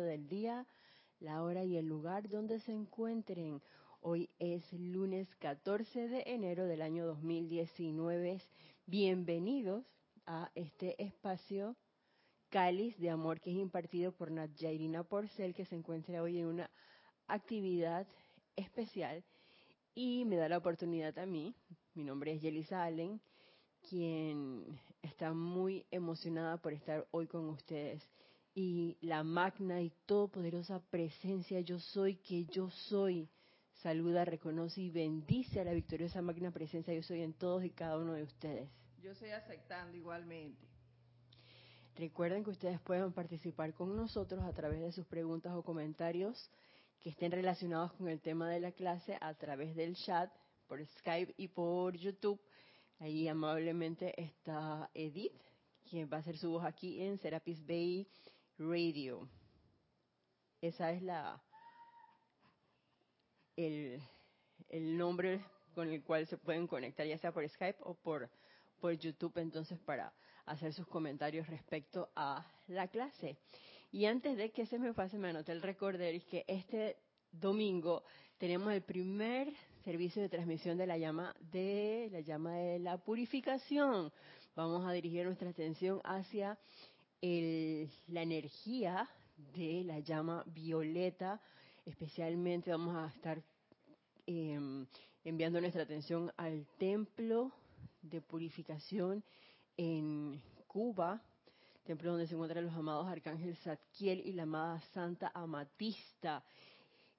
del día, la hora y el lugar donde se encuentren. Hoy es lunes 14 de enero del año 2019. Bienvenidos a este espacio Cáliz de Amor que es impartido por Nadjairina Porcel, que se encuentra hoy en una actividad especial y me da la oportunidad a mí, mi nombre es Yelisa Allen, quien está muy emocionada por estar hoy con ustedes. Y la magna y todopoderosa presencia yo soy que yo soy, saluda, reconoce y bendice a la victoriosa magna presencia yo soy en todos y cada uno de ustedes. Yo estoy aceptando igualmente. Recuerden que ustedes pueden participar con nosotros a través de sus preguntas o comentarios que estén relacionados con el tema de la clase a través del chat, por Skype y por YouTube. Ahí amablemente está Edith, quien va a hacer su voz aquí en Serapis Bay Radio. Esa es la el, el nombre con el cual se pueden conectar, ya sea por Skype o por, por YouTube, entonces para hacer sus comentarios respecto a la clase. Y antes de que se me pase, me anoté el recorder que este domingo tenemos el primer servicio de transmisión de la llama de la llama de la purificación. Vamos a dirigir nuestra atención hacia la energía de la llama violeta. Especialmente vamos a estar em, enviando nuestra atención al templo de purificación en Cuba, templo donde se encuentran los amados arcángeles Zadkiel y la amada Santa Amatista.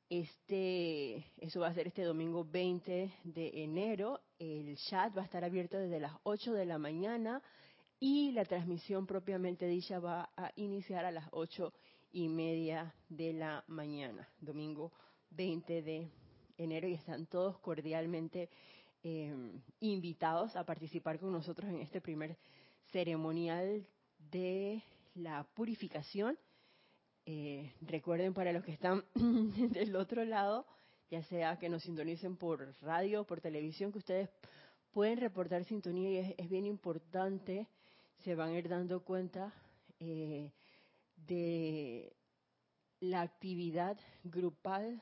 Este, eso va a ser este domingo 20 de enero. El chat va a estar abierto desde las 8 de la mañana y la transmisión propiamente dicha va a iniciar a las 8 y media de la mañana, domingo 20 de enero, y están todos cordialmente eh, invitados a participar con nosotros en este primer ceremonial de la purificación. Eh, recuerden para los que están del otro lado, ya sea que nos sintonicen por radio o por televisión, que ustedes pueden reportar sintonía y es, bien importante, se van a ir dando cuenta eh, de la actividad grupal,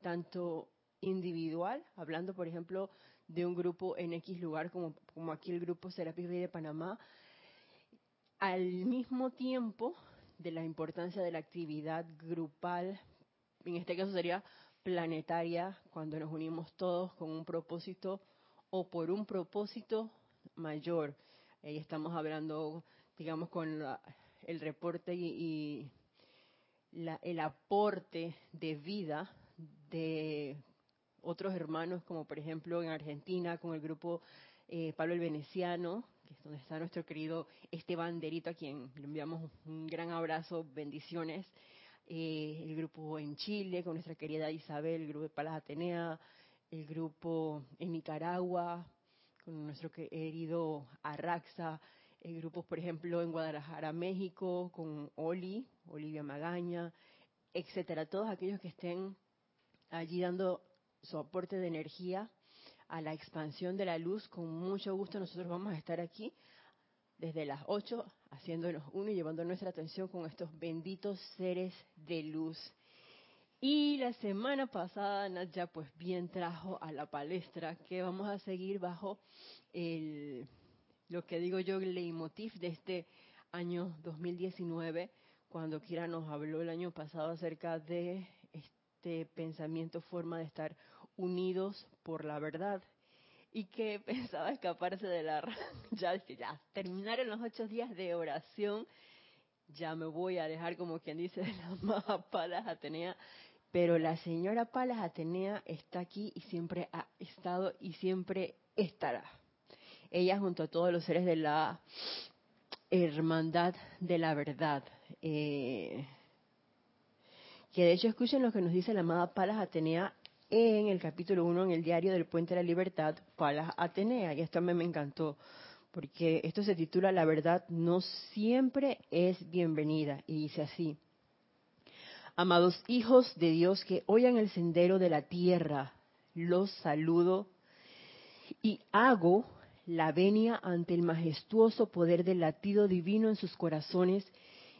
tanto individual, hablando por ejemplo de un grupo en X lugar, como, como aquí el grupo Serapis Rey de Panamá, al mismo tiempo de la importancia de la actividad grupal, en este caso sería planetaria, cuando nos unimos todos con un propósito o por un propósito mayor. Ahí estamos hablando, digamos, con el reporte y, el aporte de vida de otros hermanos, como por ejemplo en Argentina con el grupo eh, Pablo el Veneciano, que es donde está nuestro querido Esteban Derito, a quien le enviamos un gran abrazo, bendiciones. Eh, el grupo en Chile con nuestra querida Isabel, el grupo de Palas Atenea, el grupo en Nicaragua con nuestro querido Arraxa, el grupo, por ejemplo, en Guadalajara, México, con Oli, Olivia Magaña, etcétera. Todos aquellos que estén allí dando su aporte de energía a la expansión de la luz. Con mucho gusto nosotros vamos a estar aquí desde las 8 haciéndonos uno y llevando nuestra atención con estos benditos seres de luz. Y la semana pasada Nadia pues bien trajo a la palestra que vamos a seguir bajo el, lo que digo yo, el leitmotiv de este año 2019, cuando Kira nos habló el año pasado acerca de este pensamiento, forma de estar unidos por la verdad. Y que pensaba escaparse de la ya que ya terminaron los ocho días de oración. Ya me voy a dejar como quien dice de la amada Palas Atenea pero la señora Palas Atenea está aquí y siempre ha estado y siempre estará. Ella junto a todos los seres de la hermandad de la verdad eh, que de hecho escuchen lo que nos dice la amada Palas Atenea en el capítulo 1 en el diario del Puente de la Libertad, Palas Atenea, y esto a mí me encantó, porque esto se titula La verdad no siempre es bienvenida, y dice así, Amados hijos de Dios que oyan el sendero de la tierra, los saludo y hago la venia ante el majestuoso poder del latido divino en sus corazones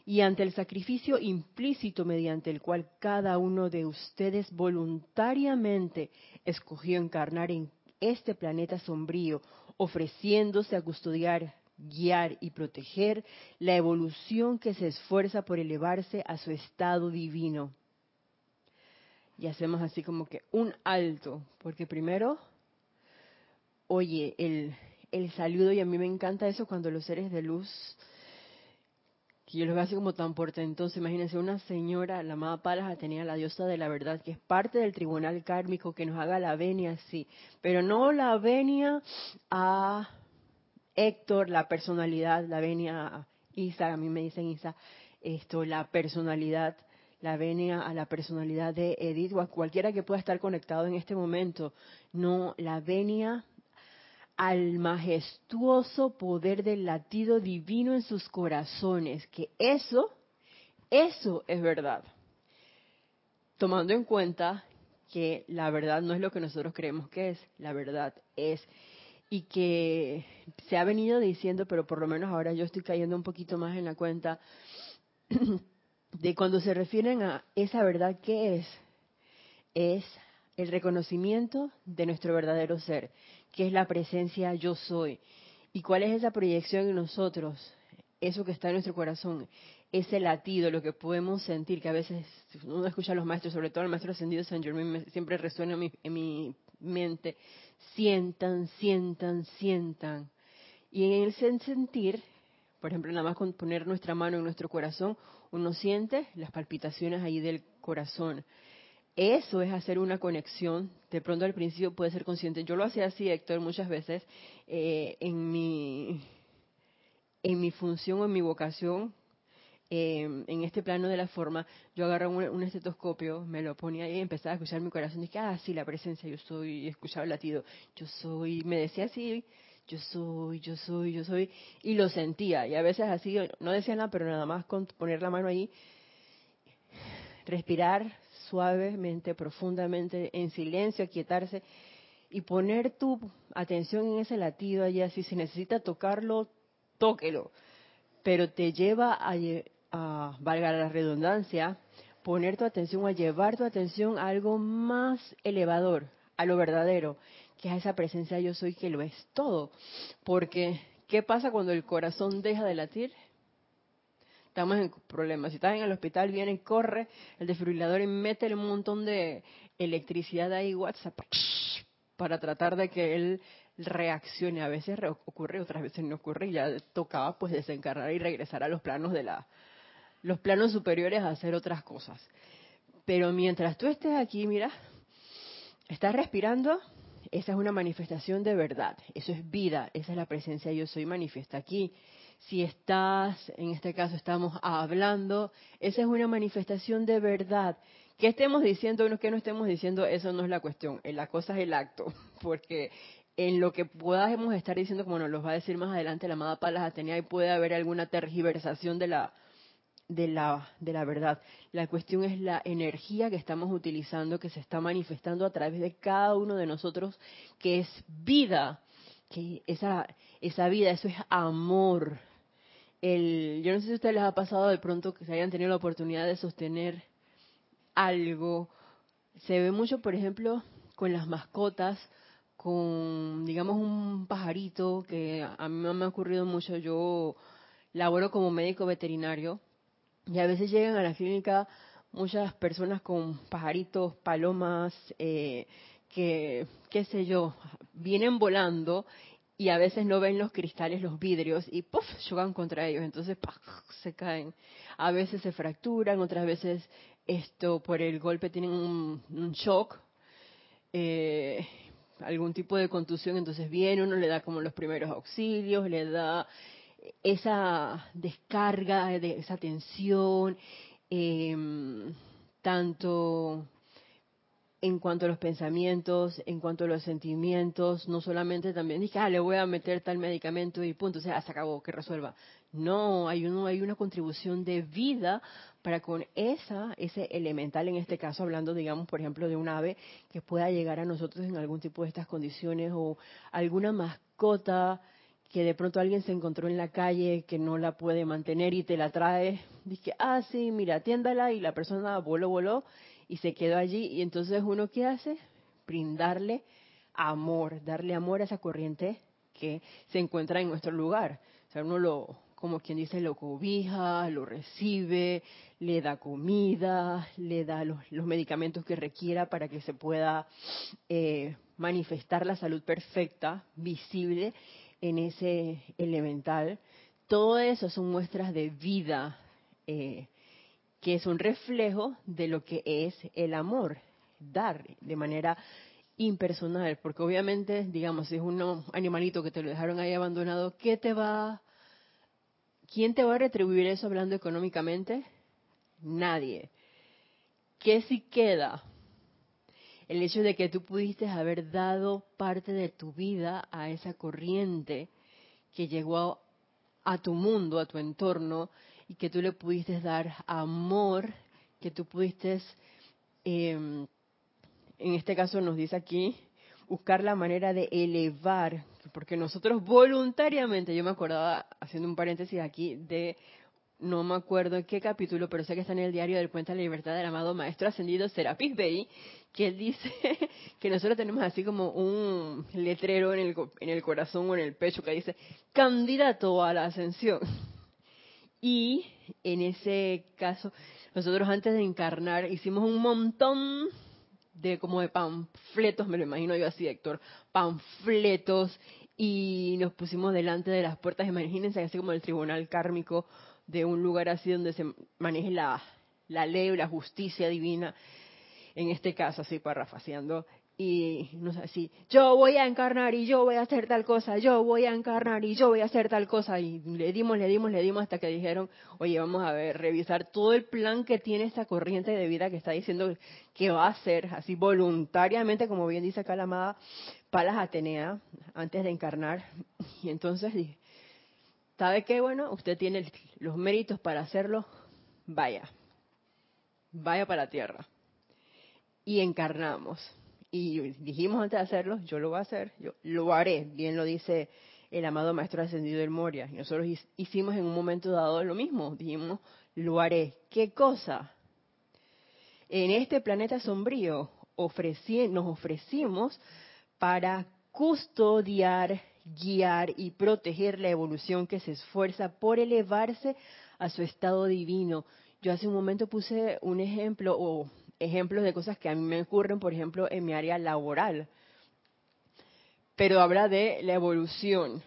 y ante el sacrificio implícito mediante el cual cada uno de ustedes voluntariamente escogió encarnar en este planeta sombrío, ofreciéndose a custodiar, guiar y proteger la evolución que se esfuerza por elevarse a su estado divino. Y hacemos así como que un alto, porque primero, oye, el, el saludo, y a mí me encanta eso cuando los seres de luz que yo los veo así como tan portentosos. Imagínense una señora, la amada Palas tenía la diosa de la verdad, que es parte del tribunal kármico, que nos haga la venia así, pero no la venia a Héctor, la personalidad, la venia Isa, a mí me dicen Isa, esto, la personalidad, la venia a la personalidad de Edith o a cualquiera que pueda estar conectado en este momento, no, la venia al majestuoso poder del latido divino en sus corazones, que eso, eso es verdad. Tomando en cuenta que la verdad no es lo que nosotros creemos que es, la verdad es, y que se ha venido diciendo, pero por lo menos ahora yo estoy cayendo un poquito más en la cuenta, de cuando se refieren a esa verdad que es, es el reconocimiento de nuestro verdadero ser que es la presencia yo soy. ¿Y cuál es esa proyección en nosotros? Eso que está en nuestro corazón, ese latido, lo que podemos sentir, que a veces uno escucha a los maestros, sobre todo el maestro ascendido San Germain, siempre resuena en mi, en mi mente, sientan, sientan, sientan. Y en ese sentir, por ejemplo, nada más con poner nuestra mano en nuestro corazón, uno siente las palpitaciones ahí del corazón. Eso es hacer una conexión. De pronto al principio puede ser consciente. Yo lo hacía así, Héctor, muchas veces eh, en mi en mi función o en mi vocación em, en este plano de la forma, yo agarraba un, estetoscopio, me lo ponía y empezaba a escuchar mi corazón. Dije, ah, sí, la presencia, yo soy, escuchaba el latido, yo soy, me decía así, yo soy, yo soy, yo soy, y lo sentía. Y a veces así, no decía nada, pero nada más con poner la mano ahí, respirar, suavemente, profundamente, en silencio, aquietarse y poner tu atención en ese latido allá. Si se necesita tocarlo, tóquelo. Pero te lleva a, a, valga la redundancia, poner tu atención, a llevar tu atención a algo más elevador, a lo verdadero, que es esa presencia yo soy que lo es todo. Porque, ¿qué pasa cuando el corazón deja de latir? estamos en problemas. Si estás en el hospital, viene, corre el desfibrilador y mete un montón de electricidad ahí, WhatsApp, para tratar de que él reaccione. A veces ocurre, otras veces no ocurre y ya tocaba pues desencarnar y regresar a los planos de la, los planos superiores a hacer otras cosas. Pero mientras tú estés aquí, mira, estás respirando, esa es una manifestación de verdad, eso es vida, esa es la presencia yo soy manifiesta aquí si estás, en este caso estamos hablando, esa es una manifestación de verdad. Que estemos diciendo o que no estemos diciendo, eso no es la cuestión. Eh, la cosa es el acto, porque en lo que podamos estar diciendo, como nos lo va a decir más adelante la amada Palas Atenea, y puede haber alguna tergiversación de la, de la, de la verdad. La cuestión es la energía que estamos utilizando, que se está manifestando a través de cada uno de nosotros, que es vida, que esa, esa vida, eso es amor, el, yo no sé si a ustedes les ha pasado de pronto que se hayan tenido la oportunidad de sostener algo. Se ve mucho, por ejemplo, con las mascotas, con, digamos, un pajarito que a mí me ha ocurrido mucho. Yo laboro como médico veterinario y a veces llegan a la clínica muchas personas con pajaritos, palomas, eh, que, qué sé yo, vienen volando y a veces no ven los cristales, los vidrios y ¡puf! chocan contra ellos, entonces se caen. A veces se fracturan, otras veces esto por el golpe tienen un, shock, eh, algún tipo de contusión, entonces viene, uno le da como los primeros auxilios, le da esa descarga de esa tensión, em, tanto en cuanto a los pensamientos, en cuanto a los sentimientos, no solamente también dije, ah, le voy a meter tal medicamento y punto, o sea, se acabó, que resuelva. No, hay, uno, hay una contribución de vida para con esa, ese elemental, en este caso hablando, digamos, por ejemplo, de un ave que pueda llegar a nosotros en algún tipo de estas condiciones o alguna mascota que de pronto alguien se encontró en la calle que no la puede mantener y te la trae, dice, ah, sí, mira, atiéndala y la persona voló, voló y se quedó allí y entonces uno qué hace? Brindarle amor, darle amor a esa corriente que se encuentra en nuestro lugar. O sea, uno lo, como quien dice, lo cobija, lo recibe, le da comida, le da los, medicamentos que requiera para que se pueda eh, manifestar la salud perfecta, visible en ese elemental. Todo eso son muestras de vida, eh, que es un reflejo de lo que es el amor, dar de manera impersonal, porque obviamente, digamos, si es un animalito que te lo dejaron ahí abandonado, ¿qué te va, quién te va a retribuir eso hablando económicamente? Nadie. ¿Qué si queda? El hecho de que tú pudiste haber dado parte de tu vida a esa corriente que llegó a, tu mundo, a tu entorno, y que tú le pudiste dar amor, que tú pudiste eh, en este caso nos dice aquí, buscar la manera de elevar, porque nosotros voluntariamente, yo me acordaba, haciendo un paréntesis aquí, de, no me acuerdo en qué capítulo, pero sé que está en el diario del Puente de la Libertad del amado Maestro Ascendido Serapis Bey, que él dice que nosotros tenemos así como un letrero en el, en el corazón o en el pecho que dice, candidato a la ascensión. Y en ese caso, nosotros antes de encarnar hicimos un montón de como de panfletos, me lo imagino yo así, Héctor, panfletos y nos pusimos delante de las puertas, imagínense así como el tribunal kármico de un lugar así donde se maneje la, la ley, la justicia divina, en este caso así parafraseando, y no sé si yo voy a encarnar y yo voy a hacer tal cosa, yo voy a encarnar y yo voy a hacer tal cosa y le dimos, le dimos, le dimos hasta que dijeron, oye, vamos a ver, revisar todo el plan que tiene esta corriente de vida que está diciendo que va a hacer así voluntariamente, como bien dice acá la amada Palas Atenea, antes de encarnar. Y entonces dije, ¿sabe qué? Bueno, usted tiene los méritos para hacerlo, vaya, vaya para la tierra. Y encarnamos y dijimos antes de hacerlo, yo lo voy a hacer, yo lo haré, bien lo dice el amado Maestro Ascendido del Moria. Y nosotros hicimos en un momento dado lo mismo, dijimos, lo haré. ¿Qué cosa? En este planeta sombrío nos ofrecimos para custodiar, guiar y proteger la evolución que se esfuerza por elevarse a su estado divino. Yo hace un momento puse un ejemplo, o ejemplos de cosas que a mí me ocurren, por ejemplo, en mi área laboral. Pero habla de la evolución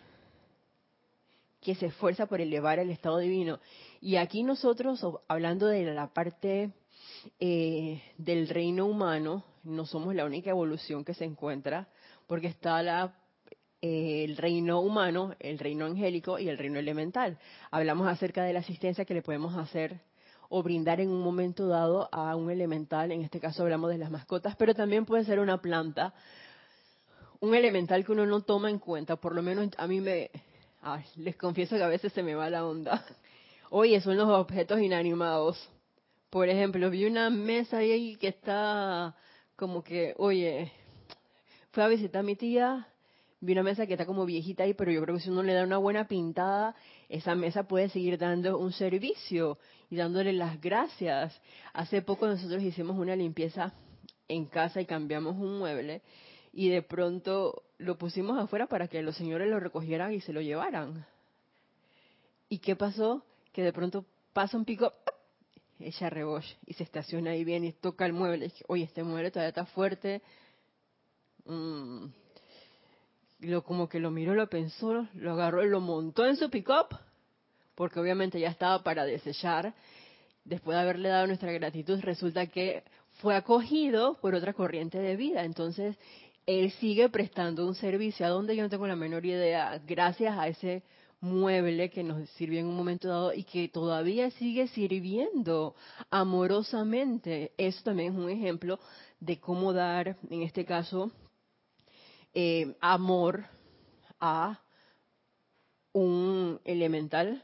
que se esfuerza por elevar el estado divino. Y aquí nosotros, hablando de la parte eh, del reino humano, no somos la única evolución que se encuentra, porque está la, el reino humano, el reino angélico y el reino elemental. Hablamos acerca de la asistencia que le podemos hacer o brindar en un momento dado a un elemental, en este caso hablamos de las mascotas, pero también puede ser una planta, un elemental que uno no toma en cuenta, por lo menos a mí me, les confieso que a veces se me va la onda. Oye, son los objetos inanimados. Por ejemplo, vi una mesa ahí que está como que, oye, fui a visitar a mi tía, vi una mesa que está como viejita ahí, pero yo creo que si uno le da una buena pintada, esa mesa puede seguir dando un servicio y dándole las gracias. Hace poco nosotros hicimos una limpieza en casa y cambiamos un mueble y de pronto lo pusimos afuera para que los señores lo recogieran y se lo llevaran. ¿Y qué pasó? Que de pronto pasa un pico, echa reboche y se estaciona ahí bien y toca el mueble. Oye, este mueble todavía está fuerte. Mm lo como que lo miró, lo pensó, lo agarró y lo montó en su pick-up, porque obviamente ya estaba para desechar. Después de haberle dado nuestra gratitud, resulta que fue acogido por otra corriente de vida. Entonces, él sigue prestando un servicio a donde yo no tengo la menor idea, gracias a ese mueble que nos sirvió en un momento dado y que todavía sigue sirviendo amorosamente. Eso también es un ejemplo de cómo dar, en este caso, eh, amor a un elemental,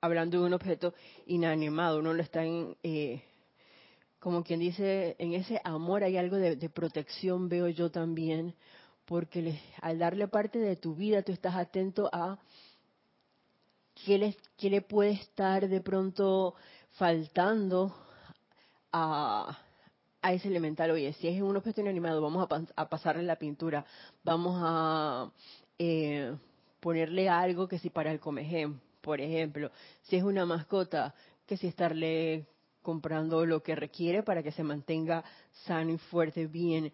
hablando de un objeto inanimado, uno lo está en, eh, como quien dice, en ese amor hay algo de, protección, veo yo también, porque al darle parte de tu vida tú estás atento a qué le, qué le puede estar de pronto faltando a, a ese elemental. Oye, si es un objeto inanimado, vamos a, pasarle la pintura, vamos a eh, ponerle algo que si para el comején, por ejemplo. Si es una mascota, que si estarle comprando lo que requiere para que se mantenga sano y fuerte, bien.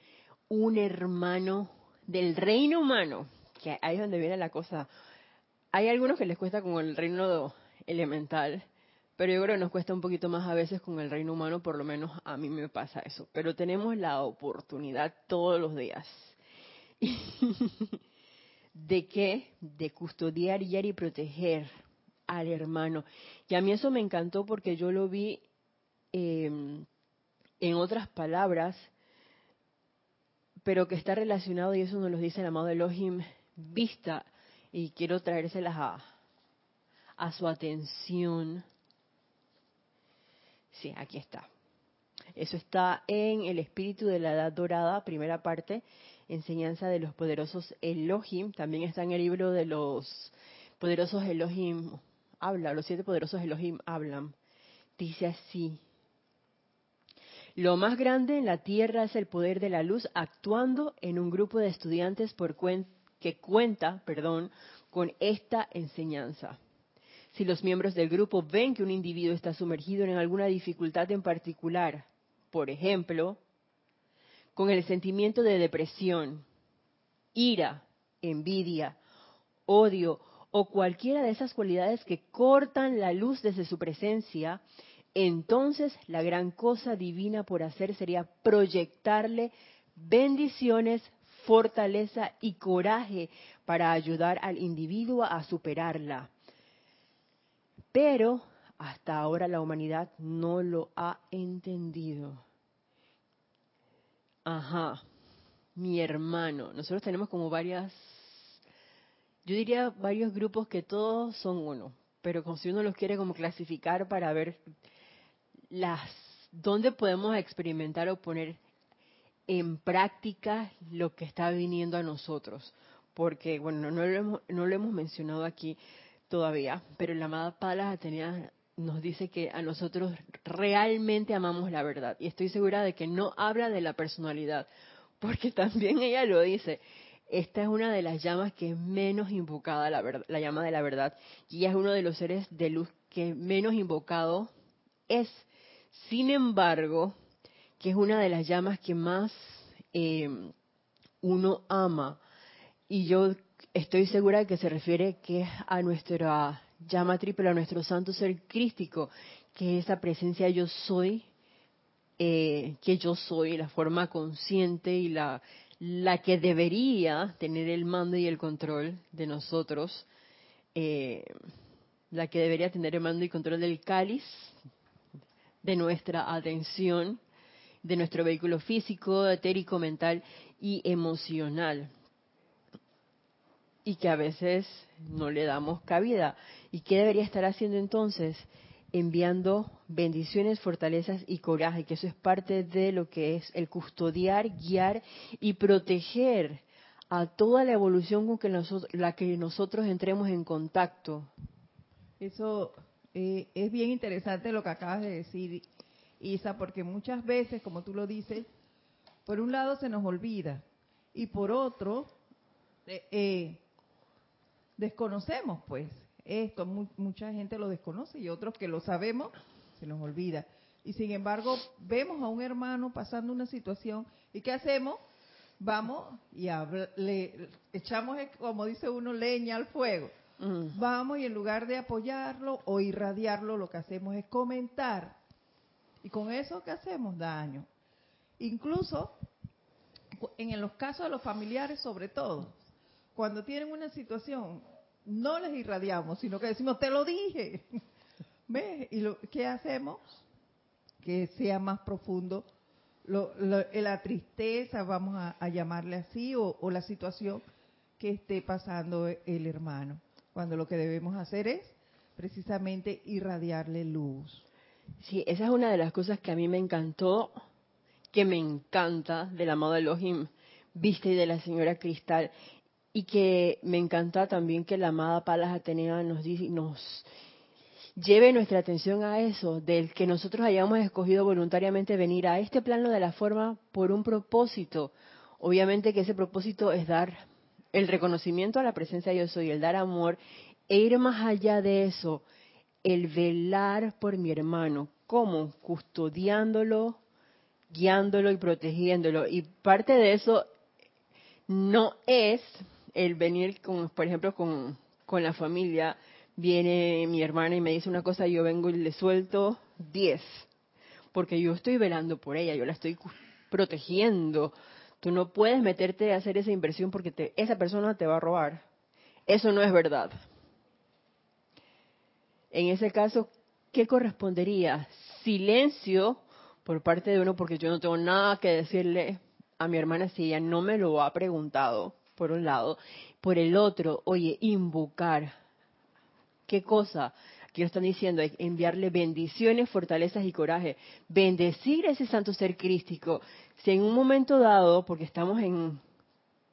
Un hermano del reino humano, que ahí es donde viene la cosa. Hay algunos que les cuesta con el reino elemental, pero yo creo que nos cuesta un poquito más a veces con el reino humano, por lo menos a mí me pasa eso. Pero tenemos la oportunidad todos los días. ¿De qué? De custodiar, guiar y proteger al hermano. Y a mí eso me encantó porque yo lo vi em, en otras palabras, pero que está relacionado, y eso nos lo dice el amado Elohim, vista, y quiero traérselas a, a su atención Sí, aquí está. Eso está en el espíritu de la edad dorada, primera parte, enseñanza de los poderosos Elohim. También está en el libro de los poderosos Elohim. Habla, los siete poderosos Elohim hablan. Dice así. Lo más grande en la tierra es el poder de la luz actuando en un grupo de estudiantes por que cuenta, perdón, con esta enseñanza. Si los miembros del grupo ven que un individuo está sumergido en alguna dificultad en particular, por ejemplo, con el sentimiento de depresión, ira, envidia, odio o cualquiera de esas cualidades que cortan la luz desde su presencia, entonces la gran cosa divina por hacer sería proyectarle bendiciones, fortaleza y coraje para ayudar al individuo a superarla. Pero hasta ahora la humanidad no lo ha entendido. Ajá, mi hermano. Nosotros tenemos como varias, yo diría varios grupos que todos son uno, pero como si uno los quiere como clasificar para ver las dónde podemos experimentar o poner en práctica lo que está viniendo a nosotros. Porque, bueno, no lo hemos, no lo hemos mencionado aquí, todavía, pero la amada Palas Atenea nos dice que a nosotros realmente amamos la verdad. Y estoy segura de que no habla de la personalidad, porque también ella lo dice. Esta es una de las llamas que es menos invocada, la, la llama de la verdad. Y es uno de los seres de luz que menos invocado es. Sin embargo, que es una de las llamas que más eh, uno ama. Y yo estoy segura que se refiere que a nuestra llama triple, a nuestro santo ser crístico, que es esa presencia yo soy, eh, que yo soy, la forma consciente y la, la que debería tener el mando y el control de nosotros, eh, la que debería tener el mando y control del cáliz, de nuestra atención, de nuestro vehículo físico, etérico, mental y emocional y que a veces no le damos cabida. ¿Y qué debería estar haciendo entonces? Enviando bendiciones, fortalezas y coraje, que eso es parte de lo que es el custodiar, guiar y proteger a toda la evolución con que nosotros, la que nosotros entremos en contacto. Eso eh, es bien interesante lo que acabas de decir, Isa, porque muchas veces, como tú lo dices, por un lado se nos olvida y por otro, eh, eh desconocemos, pues, esto, mucha gente lo desconoce y otros que lo sabemos, se nos olvida. Y sin embargo, vemos a un hermano pasando una situación y ¿qué hacemos? Vamos y le echamos, como dice uno, leña al fuego. Vamos y en lugar de apoyarlo o irradiarlo, lo que hacemos es comentar. Y con eso, ¿qué hacemos? Daño. Incluso en los casos de los familiares, sobre todo, cuando tienen una situación, no les irradiamos, sino que decimos, te lo dije. ¿Ves? ¿Y lo, qué hacemos? Que sea más profundo la tristeza, vamos a, llamarle así, o, la situación que esté pasando el hermano. Cuando lo que debemos hacer es precisamente irradiarle luz. Sí, esa es una de las cosas que a mí me encantó, que me encanta del amado Elohim viste de la señora Cristal y que me encanta también que la amada Palas Atenea nos, nos lleve nuestra atención a eso, del que nosotros hayamos escogido voluntariamente venir a este plano de la forma por un propósito. Obviamente que ese propósito es dar el reconocimiento a la presencia de yo soy, el dar amor e ir más allá de eso, el velar por mi hermano. ¿Cómo? Custodiándolo, guiándolo y protegiéndolo. Y parte de eso no es el venir, con, por ejemplo, con, con la familia. Viene mi hermana y me dice una cosa, yo vengo y le suelto 10. Porque yo estoy velando por ella, yo la estoy protegiendo. Tú no puedes meterte a hacer esa inversión porque te, esa persona te va a robar. Eso no es verdad. En ese caso, ¿qué correspondería? Silencio por parte de uno porque yo no tengo nada que decirle a mi hermana si ella no me lo ha preguntado, por un lado. Por el otro, oye, invocar. ¿Qué cosa? Aquí lo están diciendo, enviarle bendiciones, fortalezas y coraje. Bendecir a ese santo ser crístico. Si en un momento dado, porque estamos en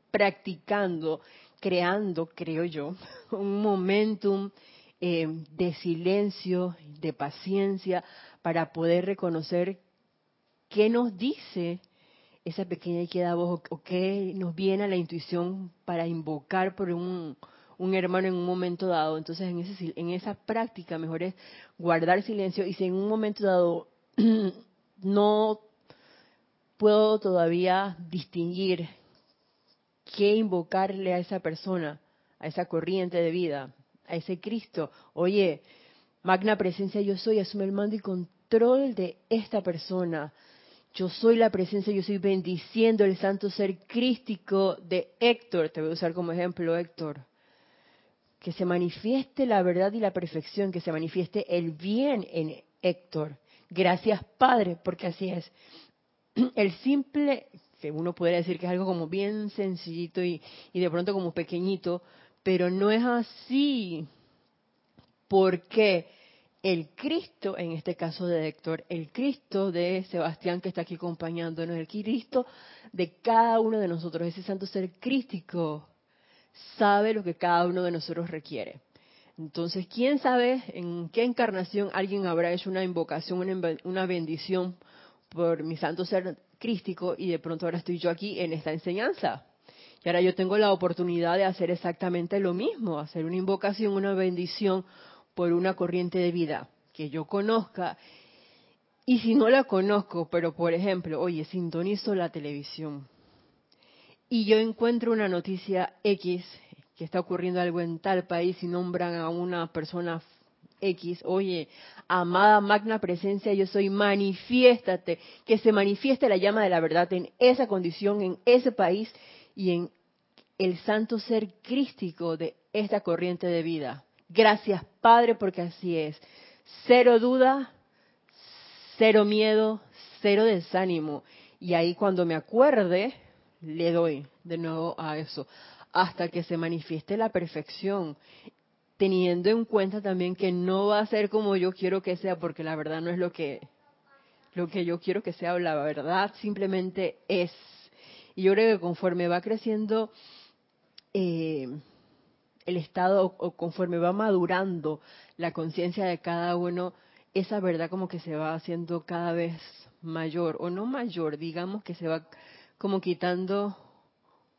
practicando, creando, creo yo, un momentum eh, de silencio, de paciencia, para poder reconocer qué nos dice esa pequeña queda voz o qué nos viene a la intuición para invocar por un, hermano en un momento dado. Entonces, en, ese, en esa práctica, mejor es guardar silencio y si en un momento dado no puedo todavía distinguir qué invocarle a esa persona, a esa corriente de vida, a ese Cristo. Oye, magna presencia yo soy, asume el mando y control de esta persona. Yo soy la presencia, yo soy bendiciendo el santo ser crístico de Héctor. Te voy a usar como ejemplo, Héctor. Que se manifieste la verdad y la perfección, que se manifieste el bien en Héctor. Gracias, Padre, porque así es. El simple, que uno podría decir que es algo como bien sencillito y, y de pronto como pequeñito, pero no es así. Porque el Cristo, en este caso de Héctor, el Cristo de Sebastián que está aquí acompañándonos, el Cristo de cada uno de nosotros, ese santo ser crístico, sabe lo que cada uno de nosotros requiere. Entonces, ¿quién sabe en qué encarnación alguien habrá hecho una invocación, una bendición por mi santo ser crístico y de pronto ahora estoy yo aquí en esta enseñanza? Y ahora yo tengo la oportunidad de hacer exactamente lo mismo, hacer una invocación, una bendición por una corriente de vida que yo conozca. Y si no la conozco, pero por ejemplo, oye, sintonizo la televisión y yo encuentro una noticia X, que está ocurriendo algo en tal país y nombran a una persona X, oye, amada magna presencia, yo soy, manifiéstate, que se manifieste la llama de la verdad en esa condición, en ese país y en el santo ser crístico de esta corriente de vida. Gracias, Padre, porque así es. Cero duda, cero miedo, cero desánimo. Y ahí cuando me acuerde, le doy de nuevo a eso, hasta que se manifieste la perfección, teniendo en cuenta también que no va a ser como yo quiero que sea, porque la verdad no es lo que, lo que yo quiero que sea, la verdad simplemente es. Y yo creo que conforme va creciendo eh, el estado o conforme va madurando la conciencia de cada uno, esa verdad como que se va haciendo cada vez mayor, o no mayor, digamos que se va como quitando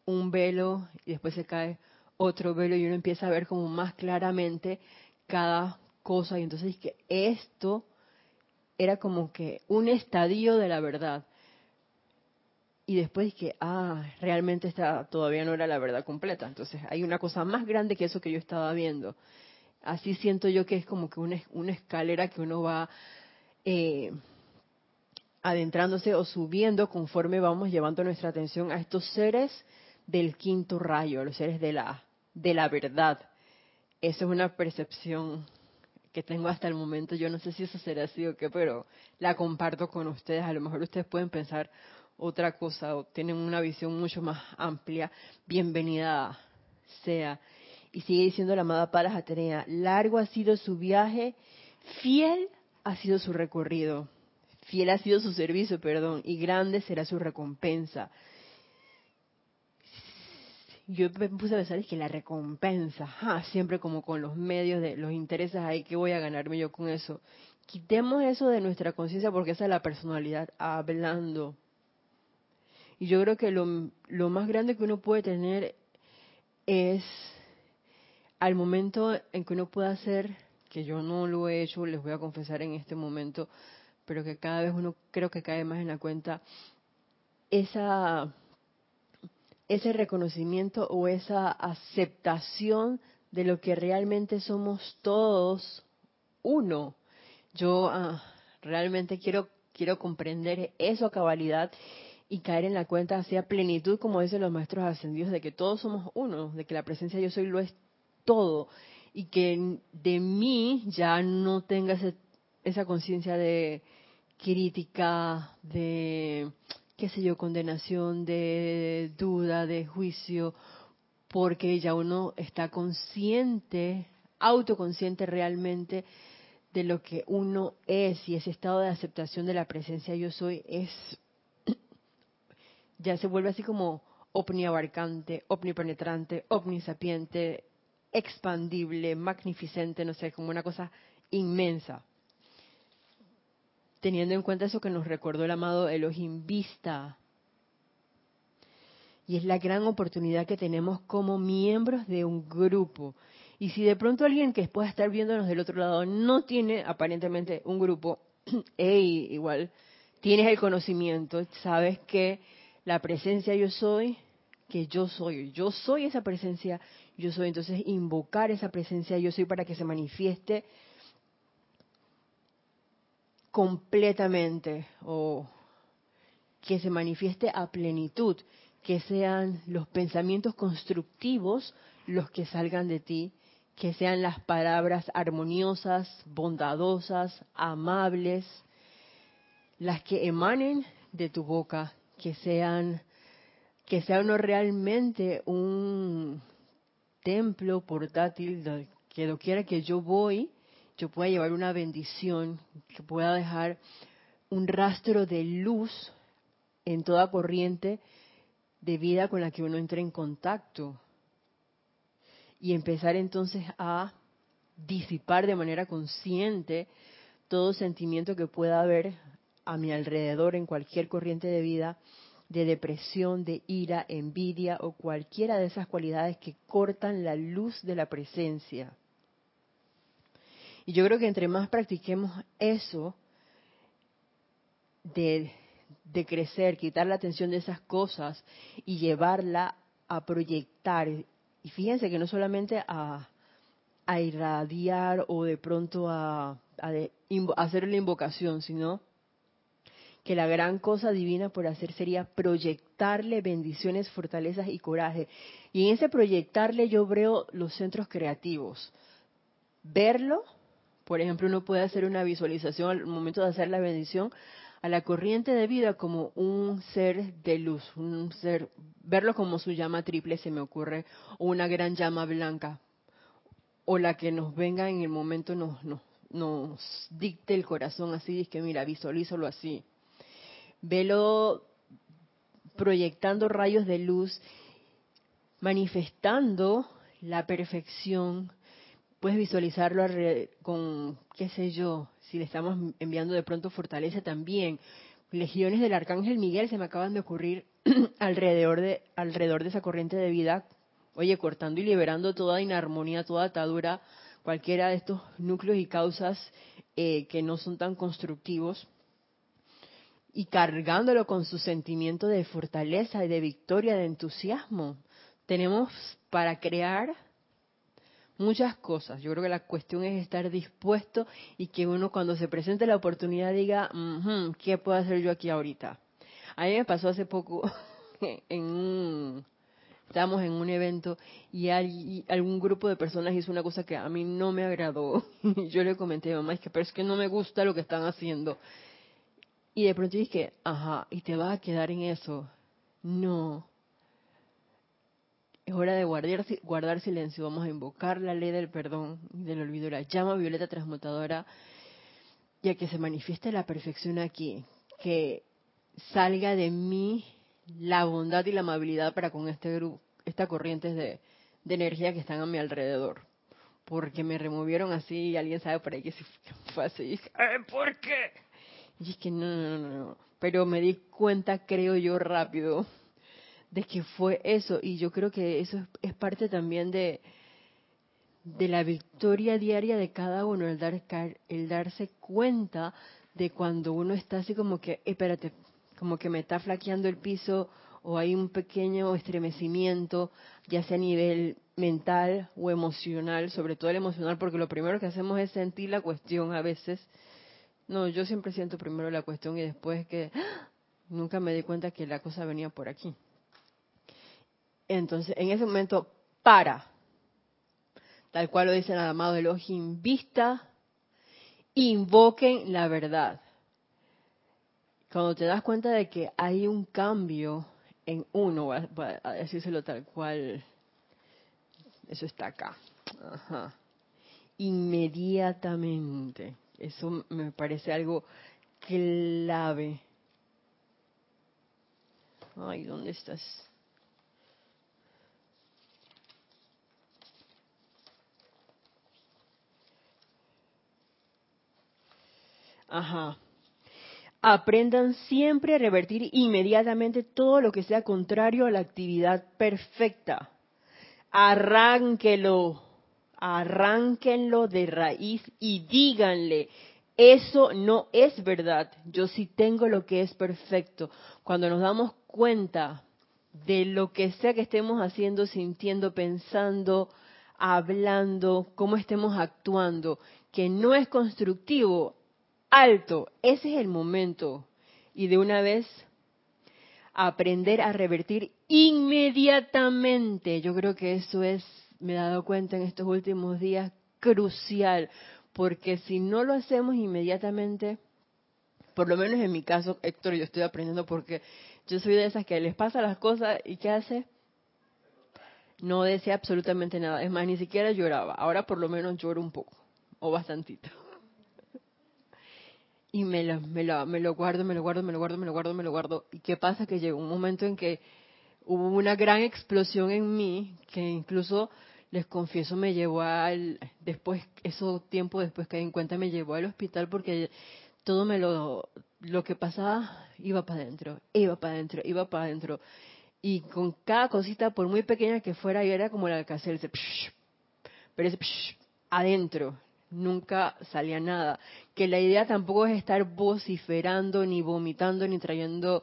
un velo y después se cae otro velo y uno empieza a ver como más claramente cada cosa. Y entonces que esto era como que un estadio de la verdad y después que, ah, realmente esta todavía no era la verdad completa. Entonces hay una cosa más grande que eso que yo estaba viendo. Así siento yo que es como que una, una escalera que uno va eh, adentrándose o subiendo conforme vamos llevando nuestra atención a estos seres del quinto rayo, los seres de la, de la verdad. Esa es una percepción que tengo hasta el momento. Yo no sé si eso será así o qué, pero la comparto con ustedes. A lo mejor ustedes pueden pensar otra cosa o tienen una visión mucho más amplia, bienvenida sea. Y sigue diciendo la amada Palas Atenea, largo ha sido su viaje, fiel ha sido su recorrido, fiel ha sido su servicio, perdón, y grande será su recompensa. yo me puse a pensar, que la recompensa, siempre como con los medios de los intereses ahí, que voy a ganarme yo con eso? Quitemos eso de nuestra conciencia porque esa es la personalidad hablando. Y yo creo que lo, más grande que uno puede tener es al momento en que uno pueda hacer, que yo no lo he hecho, les voy a confesar en este momento, pero que cada vez uno creo que cae más en la cuenta, esa ese reconocimiento o esa aceptación de lo que realmente somos todos uno. Yo ah, realmente quiero quiero comprender eso a cabalidad y caer en la cuenta hacia plenitud, como dicen los maestros ascendidos, de que todos somos uno, de que la presencia yo soy lo es todo y que de mí ya no tenga esa conciencia de crítica, de qué sé yo, condenación, de duda, de juicio, porque ya uno está consciente, autoconsciente realmente de lo que uno es y ese estado de aceptación de la presencia yo soy es ya se vuelve así como omniabarcante, omnipenetrante, omnisapiente, expandible, magnificente, no sé, como una cosa inmensa teniendo en cuenta eso que nos recordó el amado Elohim Vista. Y es la gran oportunidad que tenemos como miembros de un grupo. Y si de pronto alguien que pueda estar viéndonos del otro lado no tiene aparentemente un grupo, hey, igual tienes el conocimiento, sabes que la presencia yo soy, que yo soy, yo soy esa presencia, yo soy. Entonces invocar esa presencia yo soy para que se manifieste completamente o que se manifieste a plenitud, que sean los pensamientos constructivos los que salgan de ti, que sean las palabras armoniosas, bondadosas, amables, las que emanen de tu boca, que sean que sea uno realmente un templo portátil que lo quiera que yo voy yo pueda llevar una bendición, que pueda dejar un rastro de luz en toda corriente de vida con la que uno entre en contacto. Y empezar entonces a disipar de manera consciente todo sentimiento que pueda haber a mi alrededor en cualquier corriente de vida, de depresión, de ira, envidia o cualquiera de esas cualidades que cortan la luz de la presencia. Y yo creo que entre más practiquemos eso de, crecer, quitar la atención de esas cosas y llevarla a proyectar, y fíjense que no solamente a, irradiar o de pronto a, a hacer la invocación, sino que la gran cosa divina por hacer sería proyectarle bendiciones, fortalezas y coraje. Y en ese proyectarle yo veo los centros creativos. Verlo por ejemplo, uno puede hacer una visualización al momento de hacer la bendición a la corriente de vida como un ser de luz, un ser, verlo como su llama triple se me ocurre, o una gran llama blanca, o la que nos venga en el momento nos, nos, nos dicte el corazón así, es que mira, visualízalo así. Velo proyectando rayos de luz, manifestando la perfección puedes visualizarlo con, qué sé yo, si le estamos enviando de pronto fortaleza también. Legiones del Arcángel Miguel se me acaban de ocurrir alrededor de, alrededor de esa corriente de vida, oye, cortando y liberando toda inarmonía, toda atadura, cualquiera de estos núcleos y causas eh, que no son tan constructivos, y cargándolo con su sentimiento de fortaleza y de victoria, de entusiasmo. Tenemos para crear muchas cosas. Yo creo que la cuestión es estar dispuesto y que uno cuando se presente la oportunidad diga, ¿qué puedo hacer yo aquí ahorita? A mí me pasó hace poco en un, estábamos en un evento y, algún grupo de personas hizo una cosa que a mí no me agradó. Yo le comenté a mamá, es que, pero es que no me gusta lo que están haciendo. Y de pronto dije, ajá, y te vas a quedar en eso. No, es hora de guardar, guardar silencio. Vamos a invocar la ley del perdón y del olvido, la llama violeta transmutadora, ya que se manifieste la perfección aquí. Que salga de mí la bondad y la amabilidad para con este grupo, estas corrientes de, de energía que están a mi alrededor. Porque me removieron así y alguien sabe por ahí que fue así. ¿por qué? Y es que no, no, no, no. Pero me di cuenta, creo yo, rápido, de que fue eso. Y yo creo que eso es, parte también de, de la victoria diaria de cada uno, el, dar, el darse cuenta de cuando uno está así como que, espérate, como que me está flaqueando el piso o hay un pequeño estremecimiento, ya sea a nivel mental o emocional, sobre todo el emocional, porque lo primero que hacemos es sentir la cuestión a veces. No, yo siempre siento primero la cuestión y después que ¡ah! nunca me di cuenta que la cosa venía por aquí. Entonces, en ese momento, para. Tal cual lo dice el amado Elohim, vista, invoquen la verdad. Cuando te das cuenta de que hay un cambio en uno, a decírselo tal cual, eso está acá. Ajá. Inmediatamente. Eso me parece algo clave. Ay, ¿dónde estás? Ajá. Aprendan siempre a revertir inmediatamente todo lo que sea contrario a la actividad perfecta. Arránquelo, arránquenlo de raíz y díganle, eso no es verdad, yo sí tengo lo que es perfecto. Cuando nos damos cuenta de lo que sea que estemos haciendo, sintiendo, pensando, hablando, cómo estemos actuando, que no es constructivo, alto, ese es el momento. Y de una vez aprender a revertir inmediatamente. Yo creo que eso es, me he dado cuenta en estos últimos días, crucial, porque si no lo hacemos inmediatamente, por lo menos en mi caso, Héctor, yo estoy aprendiendo porque yo soy de esas que les pasa las cosas y ¿qué hace? No desea absolutamente nada. Es más, ni siquiera lloraba. Ahora por lo menos lloro un poco, o bastantito y me lo, me, lo, me lo guardo, me lo guardo, me lo guardo, me lo guardo, me lo guardo. ¿Y qué pasa? Que llegó un momento en que hubo una gran explosión en mí, que incluso, les confieso, me llevó al, después, eso tiempo después que en cuenta, me llevó al hospital porque todo me lo, lo que pasaba iba para adentro, iba para adentro, iba para adentro. Y con cada cosita, por muy pequeña que fuera, yo era como el alcance, ese pero ese adentro, nunca salía nada. Que la idea tampoco es estar vociferando, ni vomitando, ni trayendo,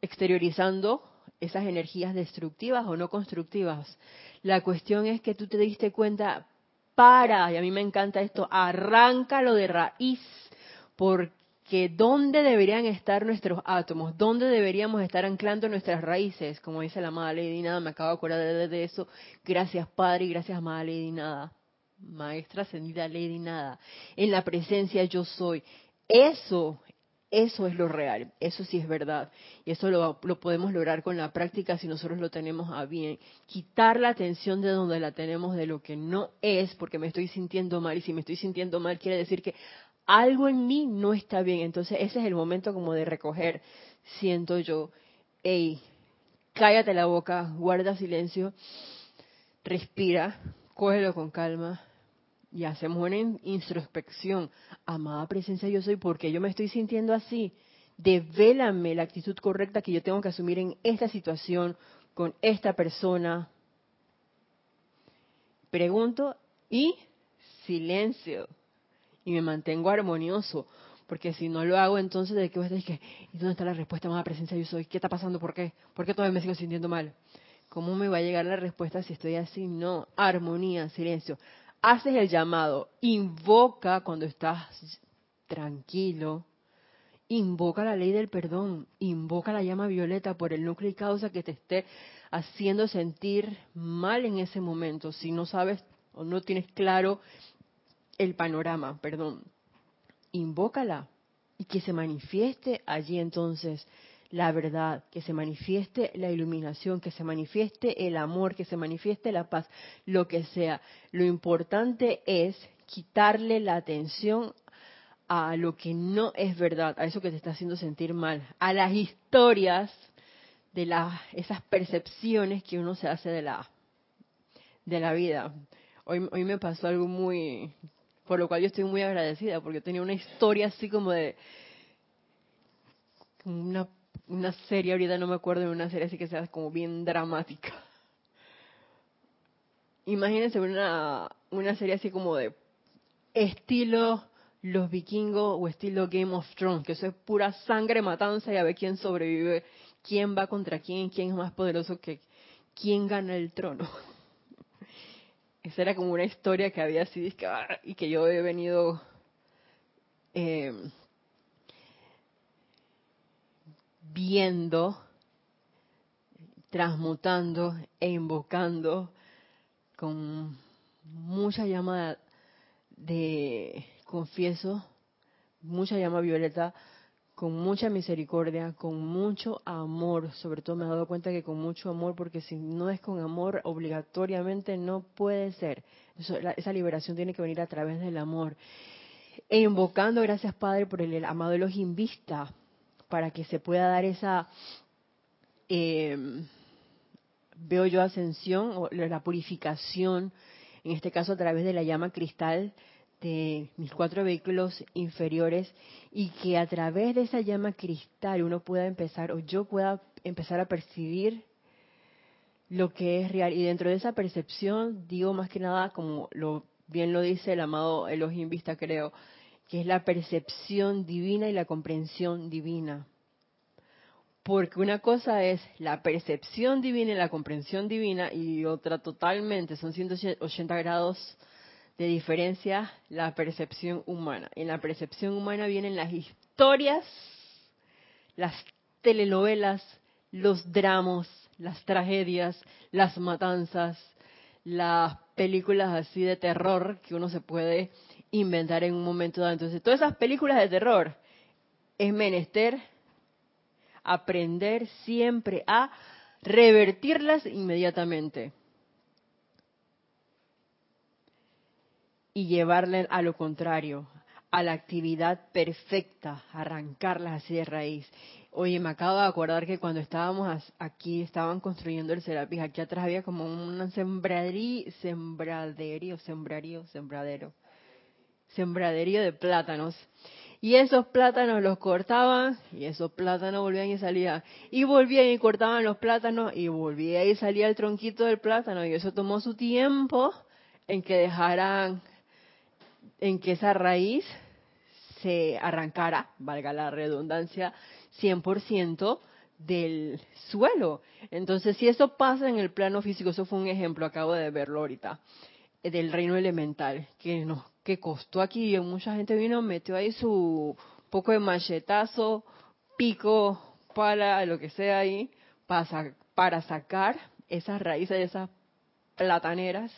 exteriorizando esas energías destructivas o no constructivas. La cuestión es que tú te diste cuenta, para, y a mí me encanta esto, arráncalo de raíz, porque ¿dónde deberían estar nuestros átomos? ¿Dónde deberíamos estar anclando nuestras raíces? Como dice la amada Lady Nada, me acabo de acordar de, eso. Gracias Padre y gracias amada Lady Nada maestra ascendida Lady Nada, en la presencia yo soy. Eso, eso es lo real, eso sí es verdad. Y eso lo, lo, podemos lograr con la práctica si nosotros lo tenemos a bien. Quitar la atención de donde la tenemos de lo que no es, porque me estoy sintiendo mal. Y si me estoy sintiendo mal, quiere decir que algo en mí no está bien. Entonces ese es el momento como de recoger, siento yo, hey, cállate la boca, guarda silencio, respira, cógelo con calma y hacemos una introspección. Amada presencia yo soy, porque yo me estoy sintiendo así? Devélame la actitud correcta que yo tengo que asumir en esta situación, con esta persona. Pregunto y silencio. Y me mantengo armonioso. Porque si no lo hago, entonces, ¿de qué voy a decir? ¿Y dónde está la respuesta, amada presencia yo soy? ¿Qué está pasando? ¿Por qué? ¿Por qué todavía me sigo sintiendo mal? ¿Cómo me va a llegar la respuesta si estoy así? No, armonía, silencio haces el llamado, invoca cuando estás tranquilo, invoca la ley del perdón, invoca la llama violeta por el núcleo y causa que te esté haciendo sentir mal en ese momento, si no sabes o no tienes claro el panorama, perdón, invócala y que se manifieste allí entonces la verdad, que se manifieste la iluminación, que se manifieste el amor, que se manifieste la paz, lo que sea. Lo importante es quitarle la atención a lo que no es verdad, a eso que te está haciendo sentir mal, a las historias de la, esas percepciones que uno se hace de la, de la vida. Hoy, hoy me pasó algo muy, por lo cual yo estoy muy agradecida, porque tenía una historia así como de una, una serie, ahorita no me acuerdo de una serie así que sea como bien dramática. Imagínense una, una serie así como de estilo Los Vikingos o estilo Game of Thrones, que eso es pura sangre, matanza y a ver quién sobrevive, quién va contra quién, quién es más poderoso que quién gana el trono. Esa era como una historia que había así y que yo he venido eh, viendo, transmutando e invocando con mucha llama de, confieso, mucha llama violeta, con mucha misericordia, con mucho amor. Sobre todo me he dado cuenta que con mucho amor, porque si no es con amor, obligatoriamente no puede ser. esa liberación tiene que venir a través del amor. E invocando, gracias Padre, por el, amado Elohim Vista, para que se pueda dar esa, eh, veo yo ascensión, o la purificación, en este caso a través de la llama cristal, de mis cuatro vehículos inferiores y que a través de esa llama cristal uno pueda empezar o yo pueda empezar a percibir lo que es real. Y dentro de esa percepción digo más que nada como lo bien lo dice el amado Elohim Vista creo que es la percepción divina y la comprensión divina porque una cosa es la percepción divina y la comprensión divina y otra totalmente son 180 grados de diferencia la percepción humana. En la percepción humana vienen las historias, las telenovelas, los dramas, las tragedias, las matanzas, las películas así de terror que uno se puede inventar en un momento dado. Entonces, todas esas películas de terror es menester aprender siempre a revertirlas inmediatamente. y llevarle a lo contrario, a la actividad perfecta, arrancarlas así de raíz. Oye, me acabo de acordar que cuando estábamos aquí, estaban construyendo el Serapis, aquí atrás había como un sembraderío, sembraderío, sembrarío, sembradero, sembraderío de plátanos. Y esos plátanos los cortaban y esos plátanos volvían y salían. Y volvían y cortaban los plátanos y volvía y salía el tronquito del plátano. Y eso tomó su tiempo en que dejaran en que esa raíz se arrancara, valga la redundancia, 100% del suelo. Entonces, si eso pasa en el plano físico, eso fue un ejemplo, acabo de verlo ahorita, del reino elemental, que nos que costó aquí, mucha gente vino, metió ahí su poco de machetazo, pico, pala, lo que sea ahí, para, para sacar esas raíces de esas plataneras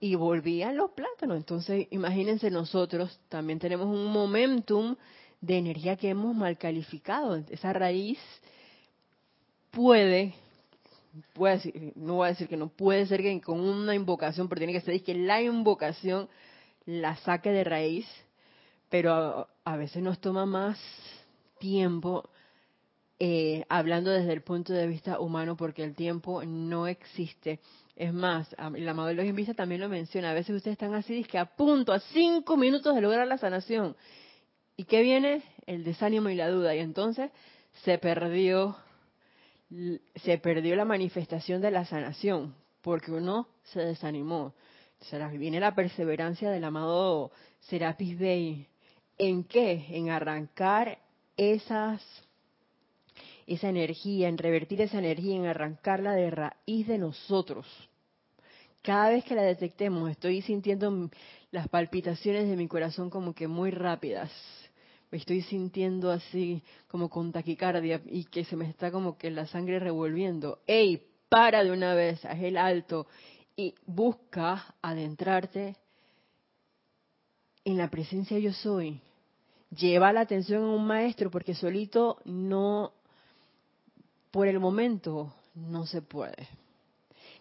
y volvían los plátanos. Entonces, imagínense nosotros, también tenemos un momentum de energía que hemos mal calificado. Esa raíz puede, puede decir, no voy a decir que no, puede ser que con una invocación, pero tiene que ser que la invocación la saque de raíz, pero a, veces nos toma más tiempo eh, hablando desde el punto de vista humano, porque el tiempo no existe. Es más, la amado de los Invista también lo menciona. A veces ustedes están así, que a punto, a cinco minutos de lograr la sanación. ¿Y qué viene? El desánimo y la duda. Y entonces se perdió, se perdió la manifestación de la sanación, porque uno se desanimó. Viene la perseverancia del amado Serapis Bey. ¿En qué? En arrancar esas esa energía, en revertir esa energía, en arrancarla de raíz de nosotros. Cada vez que la detectemos, estoy sintiendo las palpitaciones de mi corazón como que muy rápidas. Me estoy sintiendo así como con taquicardia y que se me está como que la sangre revolviendo. ¡Ey! Para de una vez, haz el alto y busca adentrarte en la presencia yo soy. Lleva la atención a un maestro porque solito no por el momento no se puede.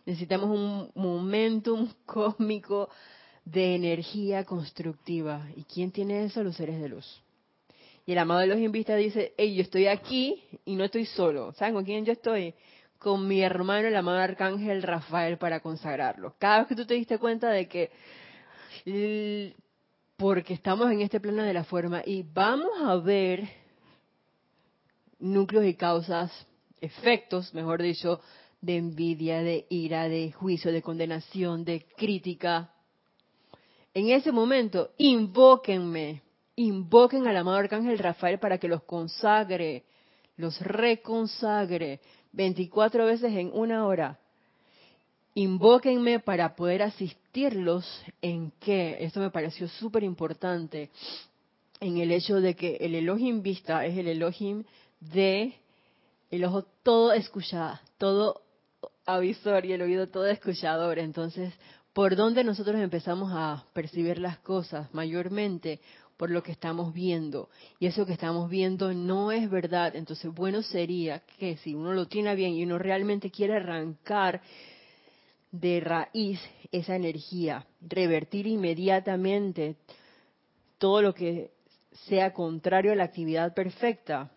Necesitamos un momentum cósmico de energía constructiva. ¿Y quién tiene eso? Los seres de luz. Y el amado de los invistas dice, hey, yo estoy aquí y no estoy solo. ¿Saben con quién yo estoy? Con mi hermano, el amado arcángel Rafael, para consagrarlo. Cada vez que tú te diste cuenta de que, porque estamos en este plano de la forma y vamos a ver núcleos y causas, efectos, mejor dicho, de envidia, de ira, de juicio, de condenación, de crítica. En ese momento, invóquenme, invoquen al amado Arcángel Rafael para que los consagre, los reconsagre 24 veces en una hora. Invóquenme para poder asistirlos en qué. Esto me pareció súper importante. En el hecho de que el Elohim vista es el Elohim de el ojo todo escuchado, todo avisor y el oído todo escuchador. Entonces, ¿por dónde nosotros empezamos a percibir las cosas? Mayormente por lo que estamos viendo. Y eso que estamos viendo no es verdad. Entonces, bueno sería que si uno lo tiene bien y uno realmente quiere arrancar de raíz esa energía, revertir inmediatamente todo lo que sea contrario a la actividad perfecta.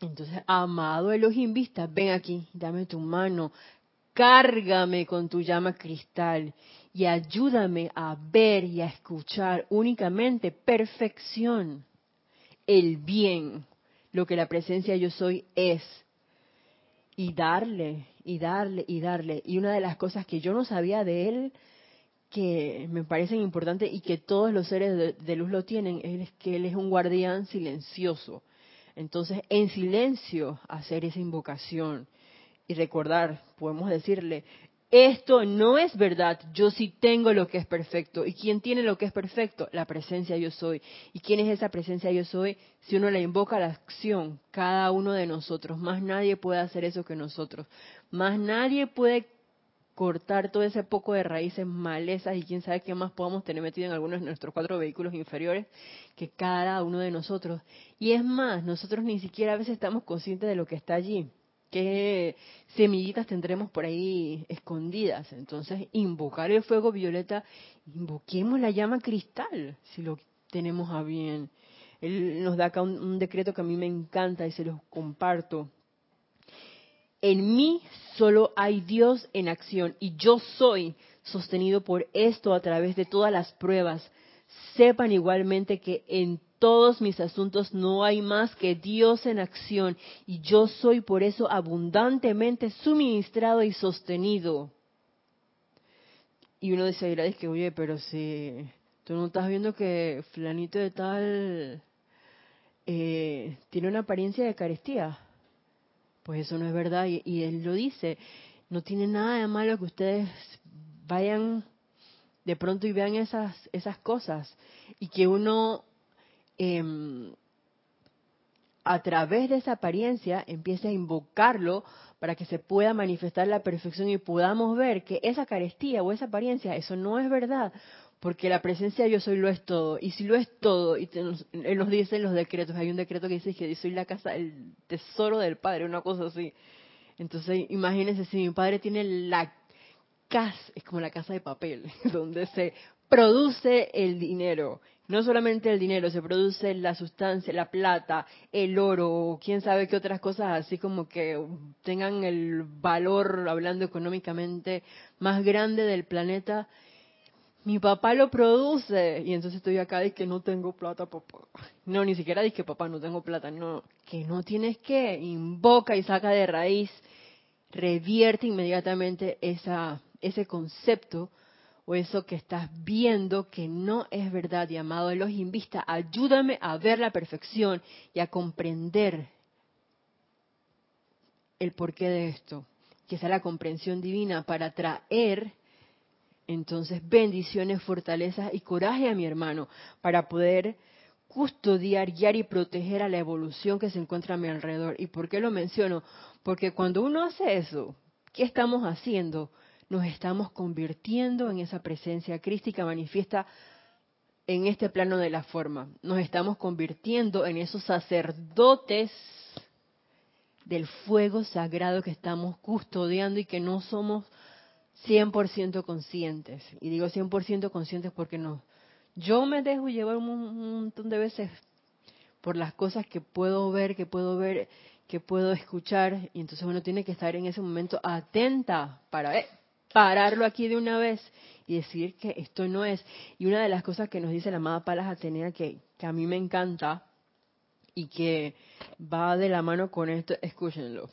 Entonces, amado Elohim Vista, ven aquí, dame tu mano, cárgame con tu llama cristal y ayúdame a ver y a escuchar únicamente perfección, el bien, lo que la presencia yo soy es. Y darle, y darle, y darle. Y una de las cosas que yo no sabía de él, que me parecen importantes y que todos los seres de, de luz lo tienen, es que él es un guardián silencioso. Entonces, en silencio, hacer esa invocación y recordar, podemos decirle, esto no es verdad, yo sí tengo lo que es perfecto. ¿Y quién tiene lo que es perfecto? La presencia yo soy. ¿Y quién es esa presencia yo soy? Si uno la invoca a la acción, cada uno de nosotros, más nadie puede hacer eso que nosotros. Más nadie puede cortar todo ese poco de raíces, malezas y quién sabe qué más podamos tener metido en algunos de nuestros cuatro vehículos inferiores que cada uno de nosotros. Y es más, nosotros ni siquiera a veces estamos conscientes de lo que está allí qué semillitas tendremos por ahí escondidas. Entonces, invocar el fuego violeta, invoquemos la llama cristal, si lo tenemos a bien. Él nos da acá un, decreto que a mí me encanta y se los comparto. En mí solo hay Dios en acción y yo soy sostenido por esto a través de todas las pruebas. Sepan igualmente que en todos mis asuntos no hay más que Dios en acción y yo soy por eso abundantemente suministrado y sostenido. Y uno dice, es que, oye, pero si tú no estás viendo que flanito de tal eh, tiene una apariencia de carestía, pues eso no es verdad. Y, y él lo dice, no tiene nada de malo que ustedes vayan de pronto y vean esas, esas cosas y que uno Em, a través de esa apariencia empiece a invocarlo para que se pueda manifestar la perfección y podamos ver que esa carestía o esa apariencia, eso no es verdad, porque la presencia de yo soy lo es todo. Y si lo es todo, y él nos dice en los decretos, hay un decreto que dice que yo soy la casa, el tesoro del Padre, una cosa así. Entonces, imagínense si mi padre tiene la casa, es como la casa de papel, donde se produce el dinero no solamente el dinero, se produce la sustancia, la plata, el oro, quién sabe qué otras cosas así como que tengan el valor, hablando económicamente, más grande del planeta. Mi papá lo produce y entonces estoy acá y que no tengo plata, papá. No, ni siquiera dije papá, no tengo plata, no, que no tienes que, invoca y saca de raíz, revierte inmediatamente esa, ese concepto o eso que estás viendo que no es verdad, y amado los invista, ayúdame a ver la perfección y a comprender el porqué de esto, que sea la comprensión divina para traer entonces bendiciones, fortalezas y coraje a mi hermano para poder custodiar, guiar y proteger a la evolución que se encuentra a mi alrededor. ¿Y por qué lo menciono? Porque cuando uno hace eso, ¿qué estamos haciendo? Nos estamos convirtiendo en esa presencia crística manifiesta en este plano de la forma. Nos estamos convirtiendo en esos sacerdotes del fuego sagrado que estamos custodiando y que no somos 100% conscientes. Y digo 100% conscientes porque no. Yo me dejo llevar un montón de veces por las cosas que puedo ver, que puedo ver, que puedo escuchar, y entonces uno tiene que estar en ese momento atenta para eh, pararlo aquí de una vez y decir que esto no es. Y una de las cosas que nos dice la amada Palas Atenea que, que a mí me encanta y que va de la mano con esto, escúchenlo.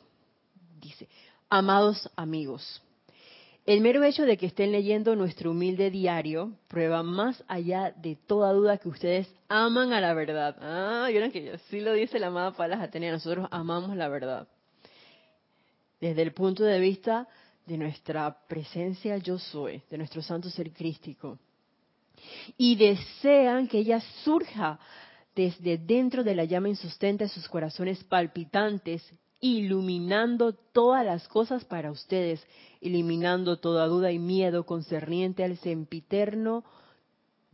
Dice, amados amigos, el mero hecho de que estén leyendo nuestro humilde diario prueba más allá de toda duda que ustedes aman a la verdad. Ah, vieron que sí lo dice la amada Palas Atenea, nosotros amamos la verdad. Desde el punto de vista de nuestra presencia yo soy, de nuestro santo ser crístico. Y desean que ella surja desde dentro de la llama insustente de sus corazones palpitantes, iluminando todas las cosas para ustedes, eliminando toda duda y miedo concerniente al sempiterno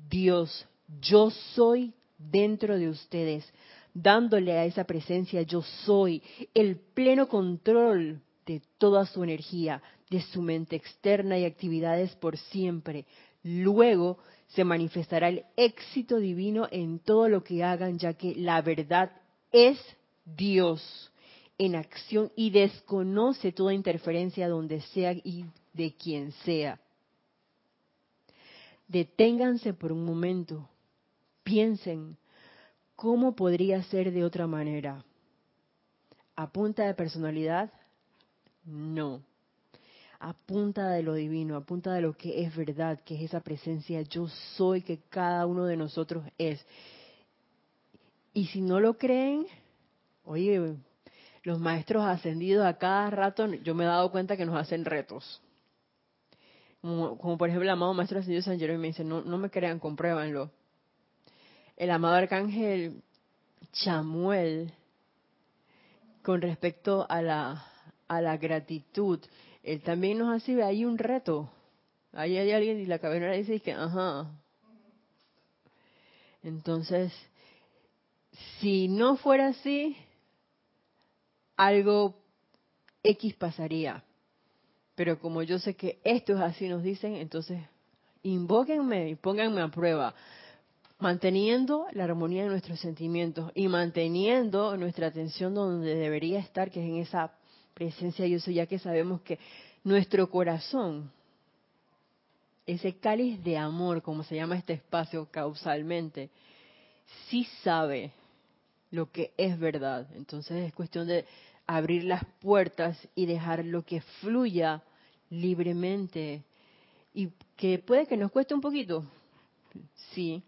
Dios, yo soy dentro de ustedes, dándole a esa presencia yo soy el pleno control de toda su energía, de su mente externa y actividades por siempre. Luego se manifestará el éxito divino en todo lo que hagan, ya que la verdad es Dios en acción y desconoce toda interferencia donde sea y de quien sea. Deténganse por un momento, piensen, ¿cómo podría ser de otra manera? ¿A punta de personalidad? No a punta de lo divino, a punta de lo que es verdad, que es esa presencia yo soy que cada uno de nosotros es. Y si no lo creen, oye, los maestros ascendidos a cada rato, yo me he dado cuenta que nos hacen retos. Como, por ejemplo el amado maestro ascendido San Jerónimo me dice, no, no me crean, compruébanlo. El amado arcángel Chamuel, con respecto a la, a la gratitud, él también nos hace, hay un reto. Ahí hay alguien y la cabeza dice que, ajá. Entonces, si no fuera así, algo X pasaría. Pero como yo sé que esto es así, nos dicen, entonces invóquenme y pónganme a prueba, manteniendo la armonía de nuestros sentimientos y manteniendo nuestra atención donde debería estar, que es en esa presencia yo soy, ya que sabemos que nuestro corazón, ese cáliz de amor, como se llama este espacio causalmente, sí sabe lo que es verdad. Entonces es cuestión de abrir las puertas y dejar lo que fluya libremente. Y que puede que nos cueste un poquito, sí.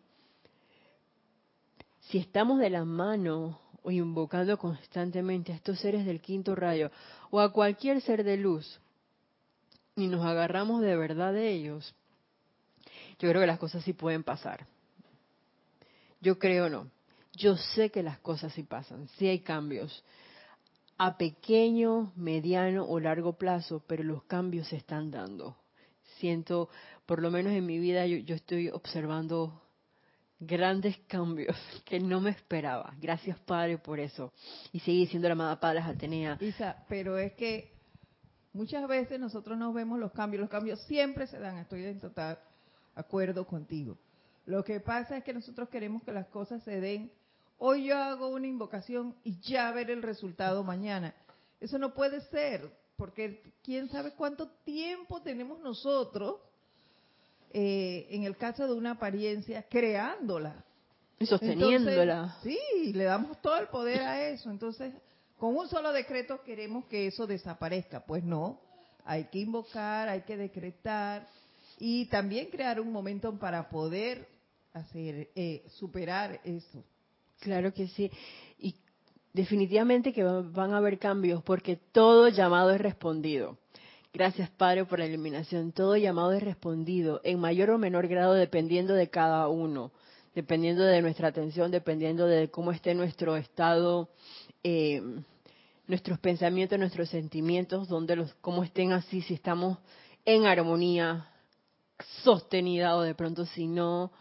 Si estamos de la mano o invocando constantemente a estos seres del quinto rayo o a cualquier ser de luz y nos agarramos de verdad de ellos, yo creo que las cosas sí pueden pasar. Yo creo no. Yo sé que las cosas sí pasan, sí hay cambios a pequeño, mediano o largo plazo, pero los cambios se están dando. Siento, por lo menos en mi vida, yo, yo estoy observando grandes cambios que no me esperaba. Gracias, Padre, por eso. Y sigue diciendo la amada Padre Atenea. Isa, pero es que muchas veces nosotros no vemos los cambios. Los cambios siempre se dan. Estoy en total acuerdo contigo. Lo que pasa es que nosotros queremos que las cosas se den. Hoy yo hago una invocación y ya ver el resultado mañana. Eso no puede ser, porque quién sabe cuánto tiempo tenemos nosotros eh, en el caso de una apariencia, creándola. Y sosteniéndola. sí, le damos todo el poder a eso. Entonces, con un solo decreto queremos que eso desaparezca. Pues no, hay que invocar, hay que decretar y también crear un momento para poder hacer eh, superar eso. Claro que sí. Y definitivamente que van a haber cambios porque todo llamado es respondido. Gracias, Padre, por la iluminación. Todo llamado es respondido, en mayor o menor grado, dependiendo de cada uno, dependiendo de nuestra atención, dependiendo de cómo esté nuestro estado, eh, nuestros pensamientos, nuestros sentimientos, donde los, cómo estén así, si estamos en armonía sostenida o de pronto si no,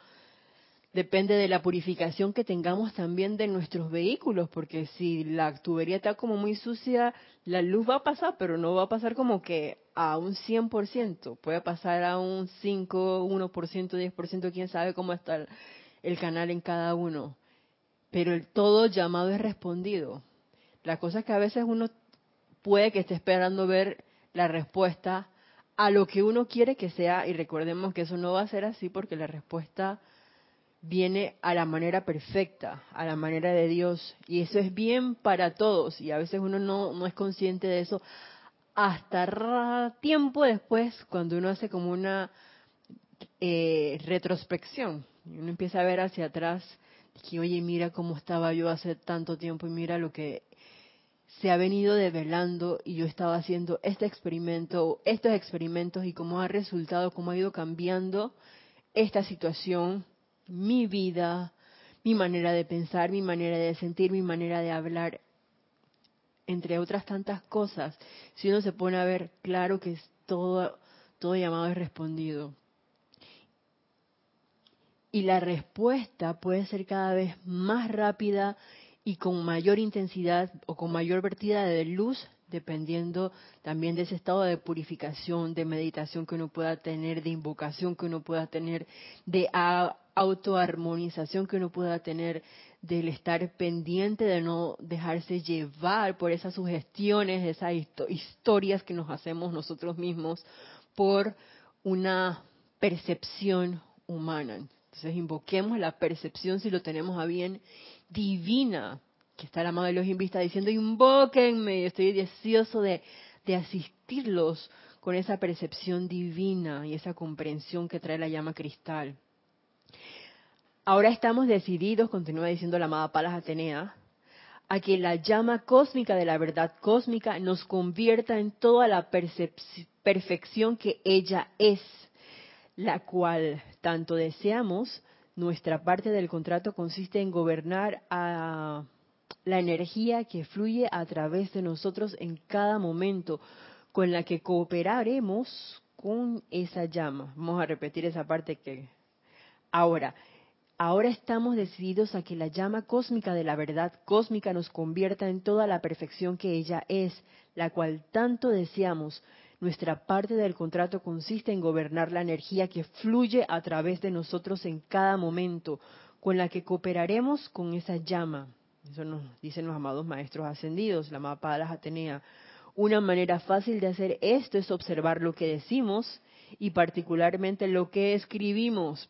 depende de la purificación que tengamos también de nuestros vehículos, porque si la tubería está como muy sucia, la luz va a pasar, pero no va a pasar como que a un 100%, puede pasar a un 5, 1%, 10%, quién sabe cómo está el canal en cada uno. pero el todo llamado es respondido. La cosa es que a veces uno puede que esté esperando ver la respuesta a lo que uno quiere que sea y recordemos que eso no va a ser así porque la respuesta viene a la manera perfecta, a la manera de Dios. Y eso es bien para todos. Y a veces uno no, es consciente de eso. Hasta tiempo después cuando uno hace como una eh, retrospección uno empieza a ver hacia atrás que oye mira cómo estaba yo hace tanto tiempo y mira lo que se ha venido develando y yo estaba haciendo este experimento, estos experimentos y cómo ha resultado, cómo ha ido cambiando esta situación, mi vida, mi manera de pensar, mi manera de sentir, mi manera de hablar, entre otras tantas cosas. Si uno se pone a ver, claro que es todo, todo llamado es respondido. Y la respuesta puede ser cada vez más rápida y con mayor intensidad o con mayor vertida de luz, dependiendo también de ese estado de purificación, de meditación que uno pueda tener, de invocación que uno pueda tener, de autoarmonización que uno pueda tener, del estar pendiente de no dejarse llevar por esas sugestiones, esas historias que nos hacemos nosotros mismos por una percepción humana. Entonces invoquemos la percepción si lo tenemos a bien divina, que está el de los invista diciendo, invóquenme, estoy deseoso de, de asistirlos con esa percepción divina y esa comprensión que trae la llama cristal. Ahora estamos decididos, continúa diciendo la amada Palas Atenea, a que la llama cósmica de la verdad cósmica nos convierta en toda la perfección que ella es, la cual tanto deseamos nuestra parte del contrato consiste en gobernar a la energía que fluye a través de nosotros en cada momento, con la que cooperaremos con esa llama. Vamos a repetir esa parte que... Ahora, ahora estamos decididos a que la llama cósmica de la verdad cósmica nos convierta en toda la perfección que ella es, la cual tanto deseamos, nuestra parte del contrato consiste en gobernar la energía que fluye a través de nosotros en cada momento, con la que cooperaremos con esa llama. Eso nos dicen los amados maestros ascendidos, la mapa de las Atenea. Una manera fácil de hacer esto es observar lo que decimos y particularmente lo que escribimos,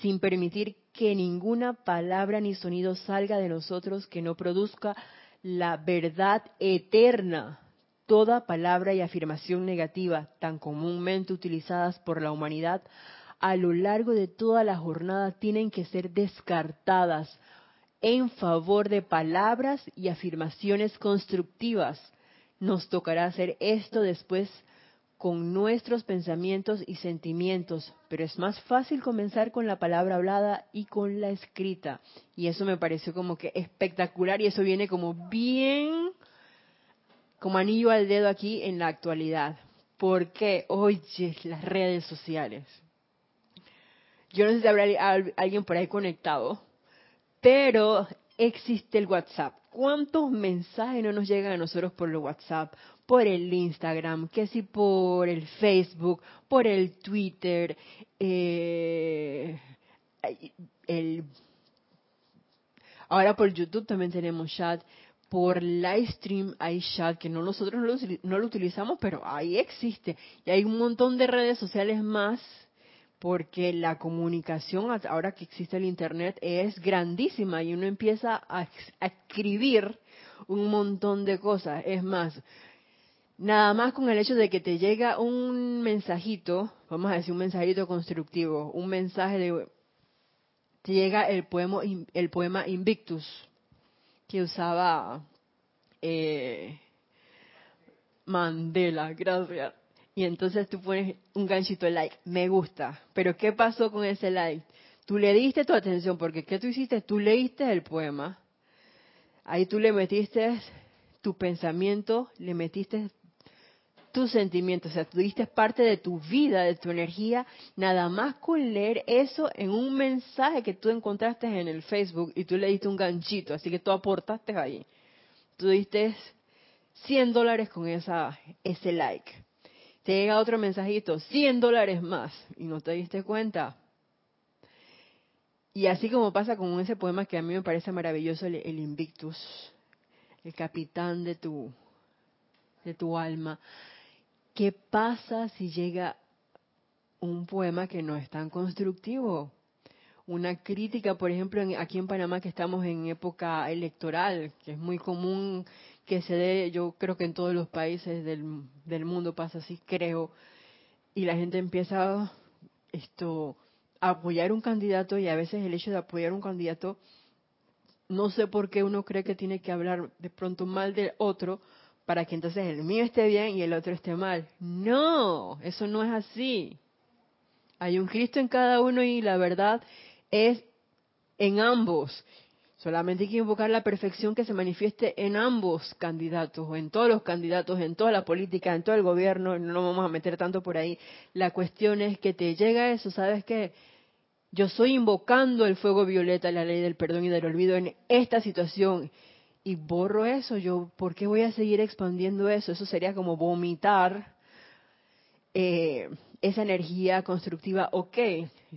sin permitir que ninguna palabra ni sonido salga de nosotros que no produzca la verdad eterna toda palabra y afirmación negativa tan comúnmente utilizadas por la humanidad a lo largo de toda la jornada tienen que ser descartadas en favor de palabras y afirmaciones constructivas. Nos tocará hacer esto después con nuestros pensamientos y sentimientos, pero es más fácil comenzar con la palabra hablada y con la escrita. Y eso me pareció como que espectacular y eso viene como bien como anillo al dedo aquí en la actualidad. Porque, oye, las redes sociales. Yo no sé si habrá alguien por ahí conectado, pero existe el WhatsApp. ¿Cuántos mensajes no nos llegan a nosotros por el WhatsApp, por el Instagram, que si por el Facebook, por el Twitter, eh, el, ahora por YouTube también tenemos chat por Livestream hay chat que no nosotros no lo, utilizamos, pero ahí existe. Y hay un montón de redes sociales más porque la comunicación ahora que existe el internet es grandísima y uno empieza a, escribir un montón de cosas. Es más, nada más con el hecho de que te llega un mensajito, vamos a decir un mensajito constructivo, un mensaje de te llega el poema el poema Invictus que usaba eh, Mandela, gracias. Y entonces tú pones un ganchito de like, me gusta. Pero ¿qué pasó con ese like? Tú le diste tu atención, porque ¿qué tú hiciste? Tú leíste el poema, ahí tú le metiste tu pensamiento, le metiste tus sentimientos, o sea, tú diste parte de tu vida, de tu energía, nada más con leer eso en un mensaje que tú encontraste en el Facebook y tú le diste un ganchito, así que tú aportaste ahí. Tú diste 100 dólares con esa, ese like. Te llega otro mensajito, 100 dólares más, y no te diste cuenta. y así como pasa con ese poema que a mí me parece maravilloso, el, el Invictus, el capitán de tu, de tu alma, ¿qué pasa si llega un poema que no es tan constructivo? Una crítica, por ejemplo, aquí en Panamá que estamos en época electoral, que es muy común que se dé, yo creo que en todos los países del, del mundo pasa así, creo, y la gente empieza esto a apoyar un candidato y a veces el hecho de apoyar un candidato no sé por qué uno cree que tiene que hablar de pronto mal del otro para que entonces el mío esté bien y el otro esté mal. No, eso no es así. Hay un Cristo en cada uno y la verdad es en ambos. Solamente hay que invocar la perfección que se manifieste en ambos candidatos, o en todos los candidatos, en toda la política, en todo el gobierno, no vamos a meter tanto por ahí. La cuestión es que te llega eso, ¿sabes qué? Yo estoy invocando el fuego violeta, la ley del perdón y del olvido en esta situación y borro eso. Yo, ¿por qué voy a seguir expandiendo eso? Eso sería como vomitar eh, esa energía constructiva. Ok,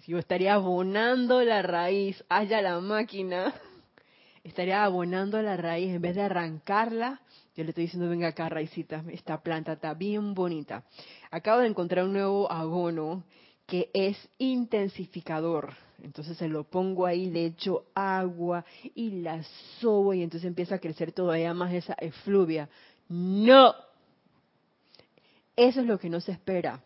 yo estaría abonando la raíz, haya la máquina estaría abonando la raíz en vez de arrancarla. Yo le estoy diciendo, venga acá, raicita, esta planta está bien bonita. Acabo de encontrar un nuevo abono que es intensificador. Entonces se lo pongo ahí, le echo agua y la sobo y entonces empieza a crecer todavía más esa efluvia. No. Eso es lo que no se espera.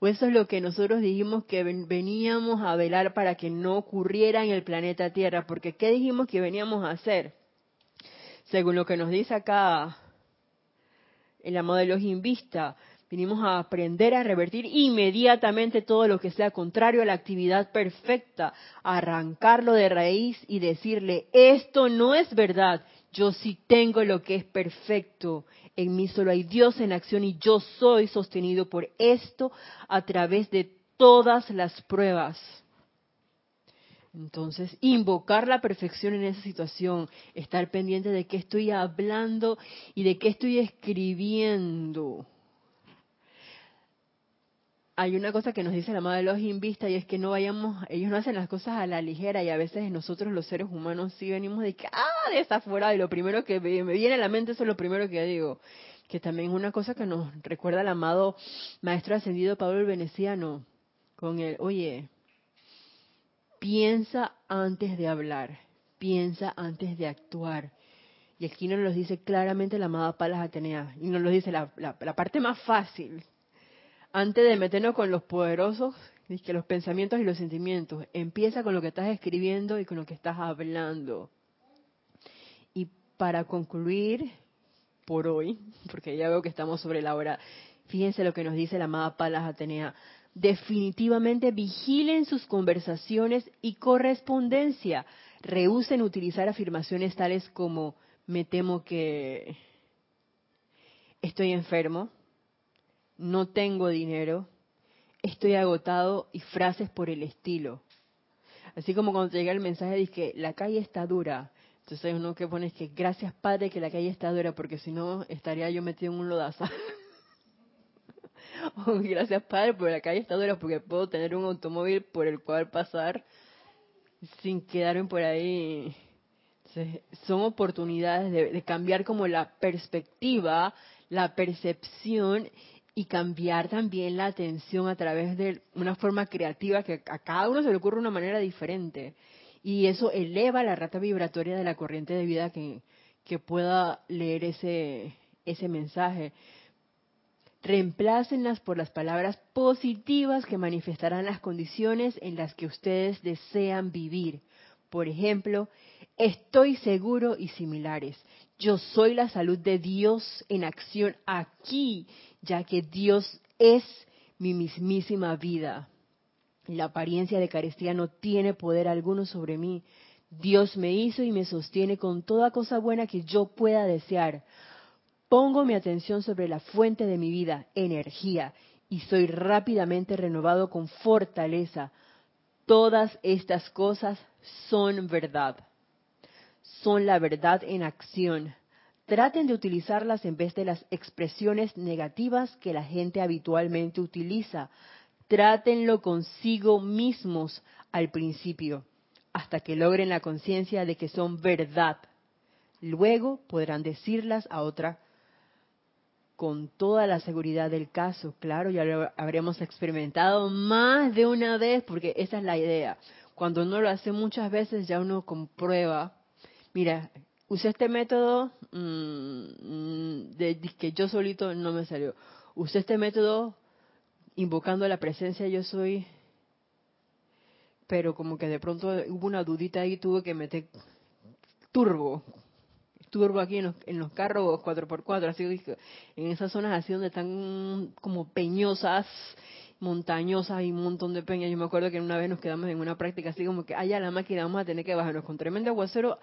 O eso es lo que nosotros dijimos que veníamos a velar para que no ocurriera en el planeta Tierra. Porque ¿qué dijimos que veníamos a hacer? Según lo que nos dice acá en la modelo Invista, vinimos a aprender a revertir inmediatamente todo lo que sea contrario a la actividad perfecta, arrancarlo de raíz y decirle, esto no es verdad, yo sí tengo lo que es perfecto. En mí solo hay Dios en acción y yo soy sostenido por esto a través de todas las pruebas. Entonces, invocar la perfección en esa situación, estar pendiente de qué estoy hablando y de qué estoy escribiendo hay una cosa que nos dice la madre de los invista y es que no vayamos, ellos no hacen las cosas a la ligera y a veces nosotros los seres humanos sí venimos de que, ah, de esa fuera y lo primero que me viene a la mente eso es lo primero que digo. Que también es una cosa que nos recuerda el amado Maestro Ascendido Pablo el Veneciano, con el, oye, piensa antes de hablar, piensa antes de actuar. Y aquí nos lo dice claramente la amada Palas Atenea, y nos lo dice la, la parte más fácil, antes de meternos con los poderosos, que los pensamientos y los sentimientos, empieza con lo que estás escribiendo y con lo que estás hablando. Y para concluir por hoy, porque ya veo que estamos sobre la hora, fíjense lo que nos dice la amada Palas Atenea. Definitivamente vigilen sus conversaciones y correspondencia. Rehúsen utilizar afirmaciones tales como me temo que estoy enfermo, no tengo dinero, estoy agotado y frases por el estilo. Así como cuando te llega el mensaje de que la calle está dura, entonces uno que pone que gracias Padre que la calle está dura, porque si no estaría yo metido en un lodaza. o gracias Padre porque la calle está dura, porque puedo tener un automóvil por el cual pasar sin quedarme por ahí. son oportunidades de cambiar como la perspectiva, la percepción y cambiar también la atención a través de una forma creativa que a cada uno se le ocurre una manera diferente. Y eso eleva la rata vibratoria de la corriente de vida que, que pueda leer ese, ese mensaje. Reemplácenlas por las palabras positivas que manifestarán las condiciones en las que ustedes desean vivir. Por ejemplo, estoy seguro y similares. Yo soy la salud de Dios en acción aquí ya que Dios es mi mismísima vida. La apariencia de carestía no tiene poder alguno sobre mí. Dios me hizo y me sostiene con toda cosa buena que yo pueda desear. Pongo mi atención sobre la fuente de mi vida, energía, y soy rápidamente renovado con fortaleza. Todas estas cosas son verdad. Son la verdad en acción. Traten de utilizarlas en vez de las expresiones negativas que la gente habitualmente utiliza. Trátenlo consigo mismos al principio. hasta que logren la conciencia de que son verdad. Luego podrán decirlas a otra con toda la seguridad del caso. Claro, ya lo habremos experimentado más de una vez porque esa es la idea. Cuando uno lo hace muchas veces ya uno comprueba, mira, usé este método mm, de, que yo solito no me salió. Usé este método invocando la presencia yo soy, pero como que de pronto hubo una dudita ahí, tuve que meter turbo, turbo aquí en los, en los carros 4x4, así en esas zonas así donde están como peñosas, montañosas y un montón de peñas. Yo me acuerdo que una vez nos quedamos en una práctica así como que, allá la máquina vamos a tener que bajarnos con tremendo aguacero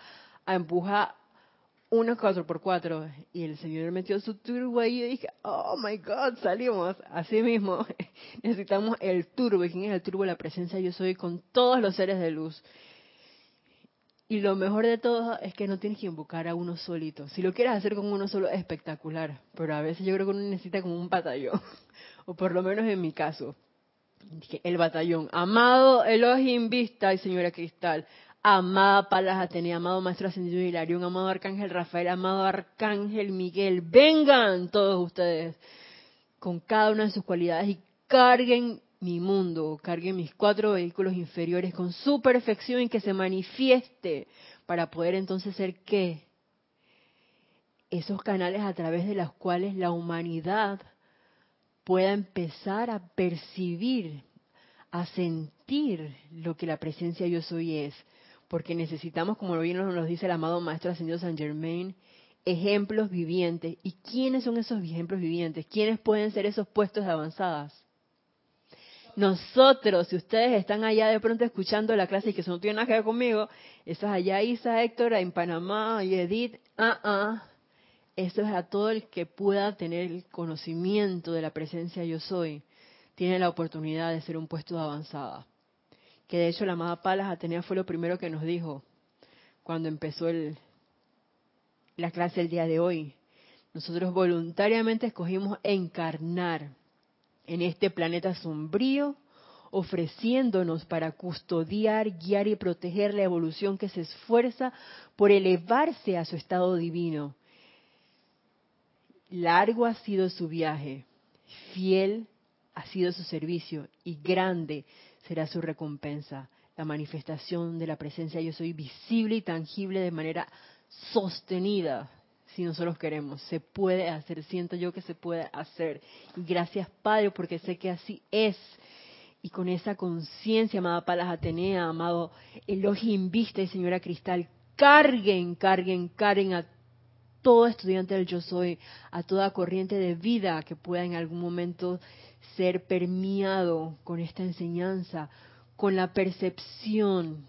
a empujar una 4x4 y el señor metió su turbo ahí y dije, oh my god, salimos. Así mismo, necesitamos el turbo. ¿Y quién es el turbo? La presencia yo soy con todos los seres de luz. Y lo mejor de todo es que no tienes que invocar a uno solito. Si lo quieres hacer con uno solo, es espectacular. Pero a veces yo creo que uno necesita como un batallón. o por lo menos en mi caso. El batallón. Amado Elohim Vista y señora Cristal. Amada Palas Atenea, amado Maestro Ascendido Hilarión, amado Arcángel Rafael, amado Arcángel Miguel. Vengan todos ustedes con cada una de sus cualidades y carguen mi mundo, cargue mis cuatro vehículos inferiores con su perfección y que se manifieste para poder entonces ser qué? Esos canales a través de los cuales la humanidad pueda empezar a percibir, a sentir lo que la presencia yo soy es. Porque necesitamos, como bien nos dice el amado Maestro Ascendido San Germain, ejemplos vivientes. ¿Y quiénes son esos ejemplos vivientes? ¿Quiénes pueden ser esos puestos de avanzadas? nosotros, si ustedes están allá de pronto escuchando la clase y que eso no tiene nada que ver conmigo, eso es allá Isa, Héctor, en Panamá y Edith, ah, ah, eso es a todo el que pueda tener el conocimiento de la presencia yo soy, tiene la oportunidad de ser un puesto de avanzada. Que de hecho la amada Palas Atenea fue lo primero que nos dijo cuando empezó el, la clase el día de hoy. Nosotros voluntariamente escogimos encarnar en este planeta sombrío, ofreciéndonos para custodiar, guiar y proteger la evolución que se esfuerza por elevarse a su estado divino. Largo ha sido su viaje, fiel ha sido su servicio y grande será su recompensa. La manifestación de la presencia yo soy visible y tangible de manera sostenida si nosotros queremos. Se puede hacer, siento yo que se puede hacer. Gracias Padre, porque sé que así es. Y con esa conciencia, amada Palas Atenea, amado Elohim Vista y Señora Cristal, carguen, carguen, carguen a todo estudiante del Yo Soy, a toda corriente de vida que pueda en algún momento ser permeado con esta enseñanza, con la percepción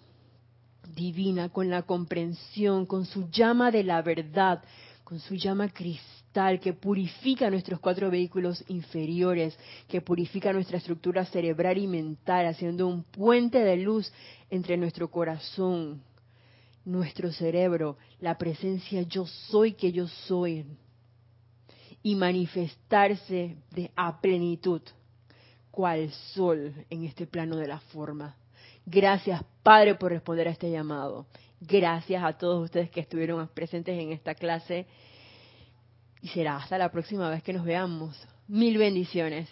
divina, con la comprensión, con su llama de la verdad, con su llama cristal que purifica nuestros cuatro vehículos inferiores, que purifica nuestra estructura cerebral y mental, haciendo un puente de luz entre nuestro corazón, nuestro cerebro, la presencia yo soy que yo soy, y manifestarse de a plenitud, cual sol en este plano de la forma. Gracias, Padre, por responder a este llamado. Gracias a todos ustedes que estuvieron presentes en esta clase. Y será hasta la próxima vez que nos veamos. Mil bendiciones.